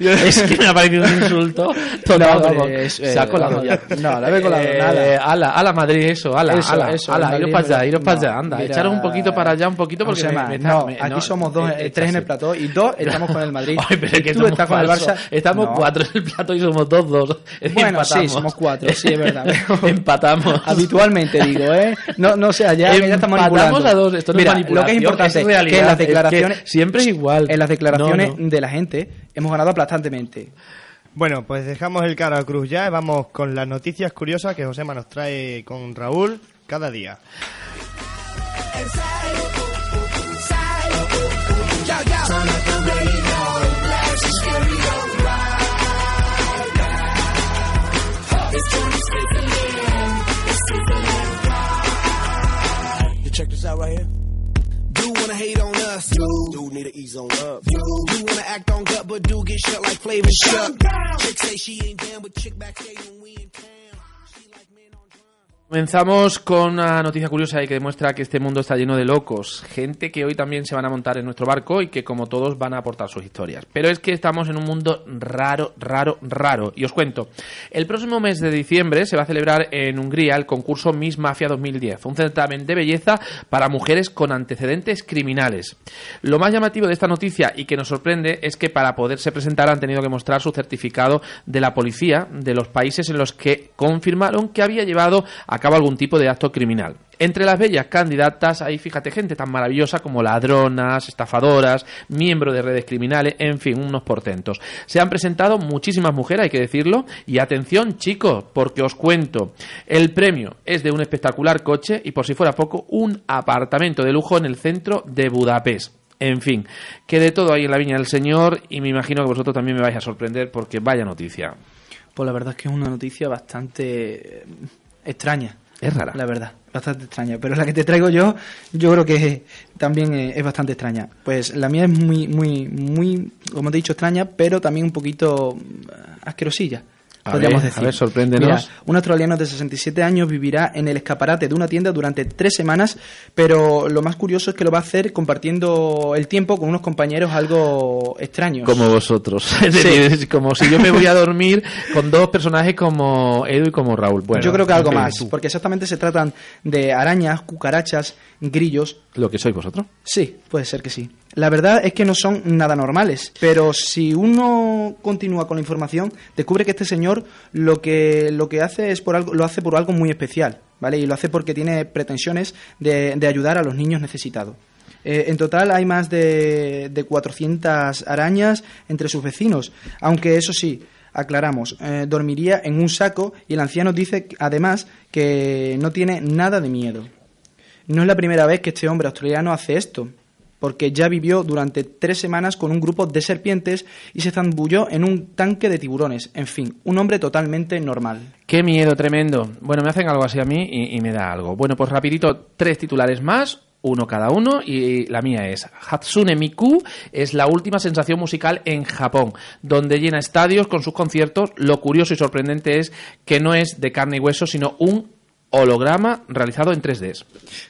Bueno, es que me ha parecido un insulto total. No, hombre, es, se ha eh, colado ya. no, la he colado, Eh, nada. Ala, ala Madrid, eso, ala, Eso, ala, eso, ala, iros para allá, me- iros para allá, no, anda, echaros un poquito para allá, un poquito porque ¿cómo se me, me está- no, me- aquí no, somos dos, eh, eh, eh, tres en el plató y dos estamos con el Madrid. Ay, pero es que y tú estás con el. Barça. Estamos No. cuatro en el plato y somos dos, dos. Bueno, sí, somos cuatro, sí, es verdad. Empatamos. Habitualmente digo, ¿eh? No, no sea ya, estamos Empatamos manipulando. a dos, esto no es Mira, lo que es importante es realidad, que en las es que declaraciones siempre es igual. En las declaraciones No, no. de la gente hemos ganado aplastantemente. Bueno, pues dejamos el cara a cruz ya y vamos con las noticias curiosas que Josema nos trae con Raúl cada día. You check this out right here. Hate on us? Do need to ease on up? Dude, Do wanna act on gut, but do get shut like Flavor Shut? Chick say she ain't down, but chick backstage when we in town. Comenzamos con una noticia curiosa y que demuestra que este mundo está lleno de locos, gente que hoy también se van a montar en nuestro barco y que como todos van a aportar sus historias. Pero es que estamos en un mundo raro, raro, raro. Y os cuento, el próximo mes de diciembre se va a celebrar en Hungría el concurso Miss Mafia 2010, un certamen de belleza para mujeres con antecedentes criminales. Lo más llamativo de esta noticia y que nos sorprende es que para poderse presentar han tenido que mostrar su certificado de la policía de los países en los que confirmaron que había llevado a cabo algún tipo de acto criminal. Entre las bellas candidatas hay, fíjate, gente tan maravillosa como ladronas, estafadoras, miembros de redes criminales, en fin, unos portentos. Se han presentado muchísimas mujeres, hay que decirlo, y atención chicos, porque os cuento, el premio es de un espectacular coche y por si fuera poco, un apartamento de lujo en el centro de Budapest. En fin, que de todo hay en la viña del Señor y me imagino que vosotros también me vais a sorprender porque vaya noticia. Pues la verdad es que es una noticia bastante extraña. Es rara. La verdad, bastante extraña. Pero la que te traigo yo, yo creo que también eh, es bastante extraña. Pues la mía es muy, muy, muy, como te he dicho, extraña, pero también un poquito mm, asquerosilla. A podríamos ver, decir. a ver, sorpréndenos. Mira, un australiano de 67 años vivirá en el escaparate de una tienda durante tres semanas, pero lo más curioso es que lo va a hacer compartiendo el tiempo con unos compañeros algo extraños. Como vosotros. Sí. es como si yo me voy a dormir con dos personajes como Edu y como Raúl. Bueno, Yo creo que algo más, porque exactamente se tratan de arañas, cucarachas, grillos. ¿Lo que sois vosotros? Sí, puede ser que sí. La verdad es que no son nada normales, pero si uno continúa con la información, descubre que este señor lo que, lo que hace es por algo, lo hace por algo muy especial, ¿vale? Y lo hace porque tiene pretensiones de, de ayudar a los niños necesitados. Eh, en total hay más de, de 400 arañas entre sus vecinos, aunque eso sí, aclaramos, eh, dormiría en un saco y el anciano dice además que no tiene nada de miedo. No es la primera vez que este hombre australiano hace esto, porque ya vivió durante tres semanas con un grupo de serpientes y se zambulló en un tanque de tiburones. En fin, un hombre totalmente normal. Qué miedo tremendo. Bueno, me hacen algo así a mí y, y me da algo. Bueno, pues rapidito, tres titulares más, uno cada uno, y la mía es Hatsune Miku es la última sensación musical en Japón, donde llena estadios con sus conciertos. Lo curioso y sorprendente es que no es de carne y hueso, sino un holograma realizado en 3D.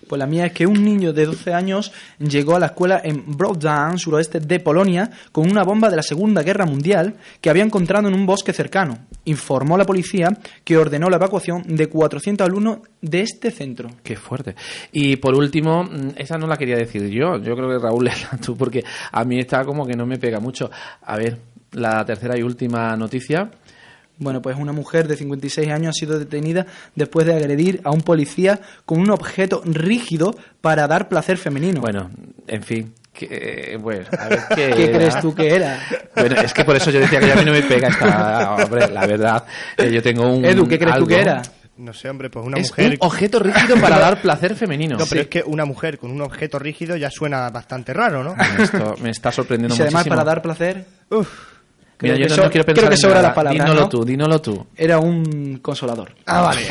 Pues la mía es que un niño de 12 años llegó a la escuela en Broddan, suroeste de Polonia, con una bomba de la Segunda Guerra Mundial que había encontrado en un bosque cercano. Informó a la policía que ordenó la evacuación de 400 alumnos de este centro. Qué fuerte. Y por último, mm, esa no la quería decir yo. Yo creo que Raúl es tú, porque a mí está como que no me pega mucho. A ver, la tercera y última noticia. Bueno, pues una mujer de 56 años ha sido detenida después de agredir a un policía con un objeto rígido para dar placer femenino. Bueno, en fin. Que, bueno, a ver, ¿qué, ¿Qué era? crees tú que era? Bueno, es que por eso yo decía que a mí no me pega esta... Hombre, la verdad, eh, yo tengo un... Edu, ¿qué crees tú que era? No sé, hombre, pues una Es mujer... un objeto rígido para dar placer femenino. No, pero Sí. es que una mujer con un objeto rígido ya suena bastante raro, ¿no? Esto me está sorprendiendo Y si además para dar placer... Mira, creo yo que no, so- no quiero pensar creo que en sobra nada. las palabras, Dímelo ¿no? tú, dímelo tú. Era un consolador. Ah, vale.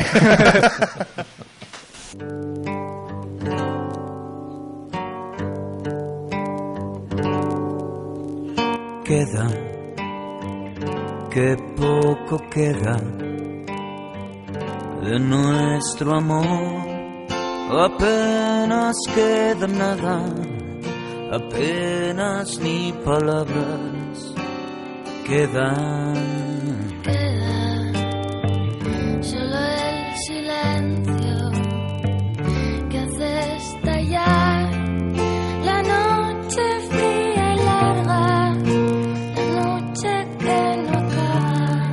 queda, que poco queda de nuestro amor. Apenas queda nada, apenas ni palabras quedan. Solo el silencio que hace estallar la noche fría y larga, la noche que no acaba.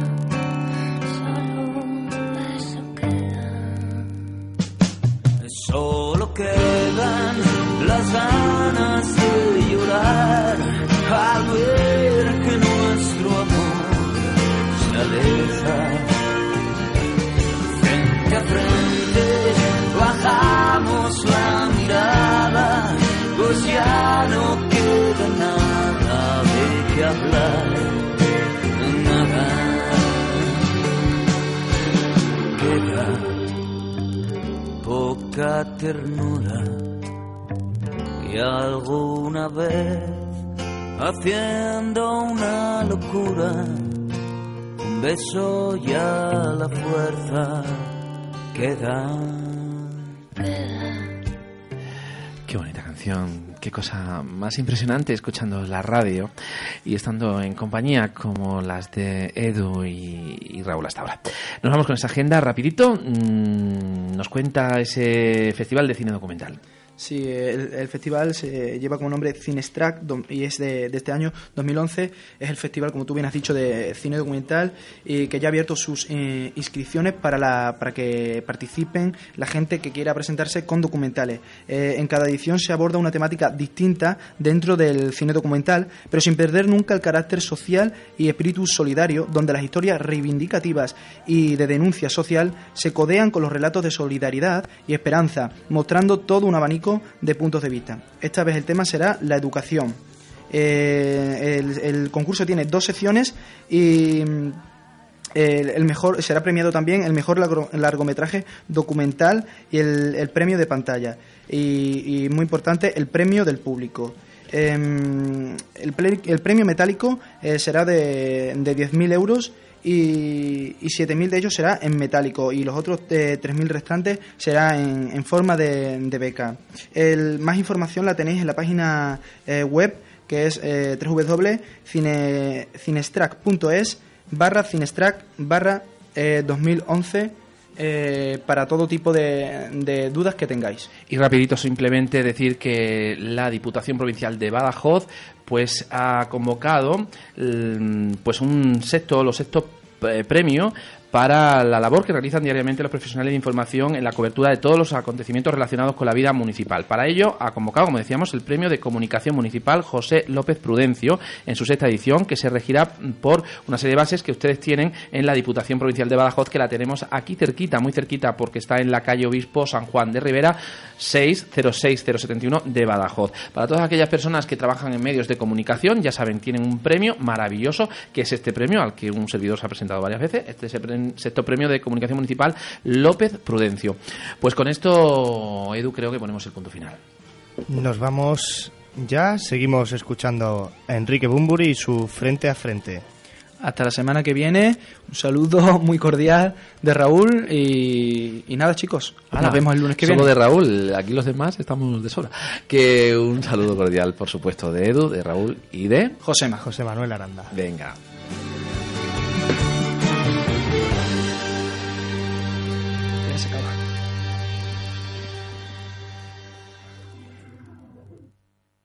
Solo un beso queda. Solo quedan las ganas de llorar Frente a frente bajamos la mirada, pues ya no queda nada de qué hablar, nada. Queda poca ternura y alguna vez haciendo una locura beso y a la fuerza queda Qué bonita canción, qué cosa más impresionante escuchando la radio y estando en compañía como las de Edu y, y Raúl hasta ahora. Nos vamos con esa agenda rapidito. Mm, Nos cuenta ese festival de cine documental. Sí, el, el festival se lleva como nombre Cinestrack y es de, de este año 2011. Es el festival, como tú bien has dicho, de cine documental y que ya ha abierto sus eh, inscripciones para, la, para que participen la gente que quiera presentarse con documentales. Eh, en cada edición se aborda una temática distinta dentro del cine documental, pero sin perder nunca el carácter social y espíritu solidario, donde las historias reivindicativas y de denuncia social se codean con los relatos de solidaridad y esperanza, mostrando todo un abanico de puntos de vista. Esta vez el tema será la educación. Eh, el, concurso tiene dos secciones y mm, el, mejor será premiado también el mejor largo- largometraje documental y el, premio de pantalla y, muy importante el premio del público Em, el premio metálico eh, será de, de 10.000 euros y, y 7.000 de ellos será en metálico y los otros eh, 3.000 restantes será en, en forma de, de beca. El, más información la tenéis en la página eh, web que es eh, www.cinestrack.es barra cinestrack barra eh, 2011 eh, para todo tipo de, de dudas que tengáis. Y rapidito simplemente decir que la Diputación Provincial de Badajoz pues ha convocado mm, pues un sexto, los sexto eh, premio para la labor que realizan diariamente los profesionales de información en la cobertura de todos los acontecimientos relacionados con la vida municipal. Para ello ha convocado, como decíamos, el premio de comunicación municipal José López Prudencio en su sexta edición, que se regirá por una serie de bases que ustedes tienen en la Diputación Provincial de Badajoz, que la tenemos aquí cerquita, muy cerquita, porque está en la calle Obispo San Juan de Rivera 606071 de Badajoz. Para todas aquellas personas que trabajan en medios de comunicación, ya saben, tienen un premio maravilloso, que es este premio al que un servidor se ha presentado varias veces, este es el pre- sexto premio de comunicación municipal López Prudencio. Pues con esto, Edu, creo que ponemos el punto final. Nos vamos ya, seguimos escuchando a Enrique Bumburi y su Frente a Frente. hasta la semana que viene. Un saludo muy cordial de Raúl y, y nada, chicos. Nos vemos el lunes que solo viene. de Raúl, aquí los demás estamos de sobra. Que un saludo cordial, por supuesto, de Edu, de Raúl y de Josema. José Manuel Aranda. Venga.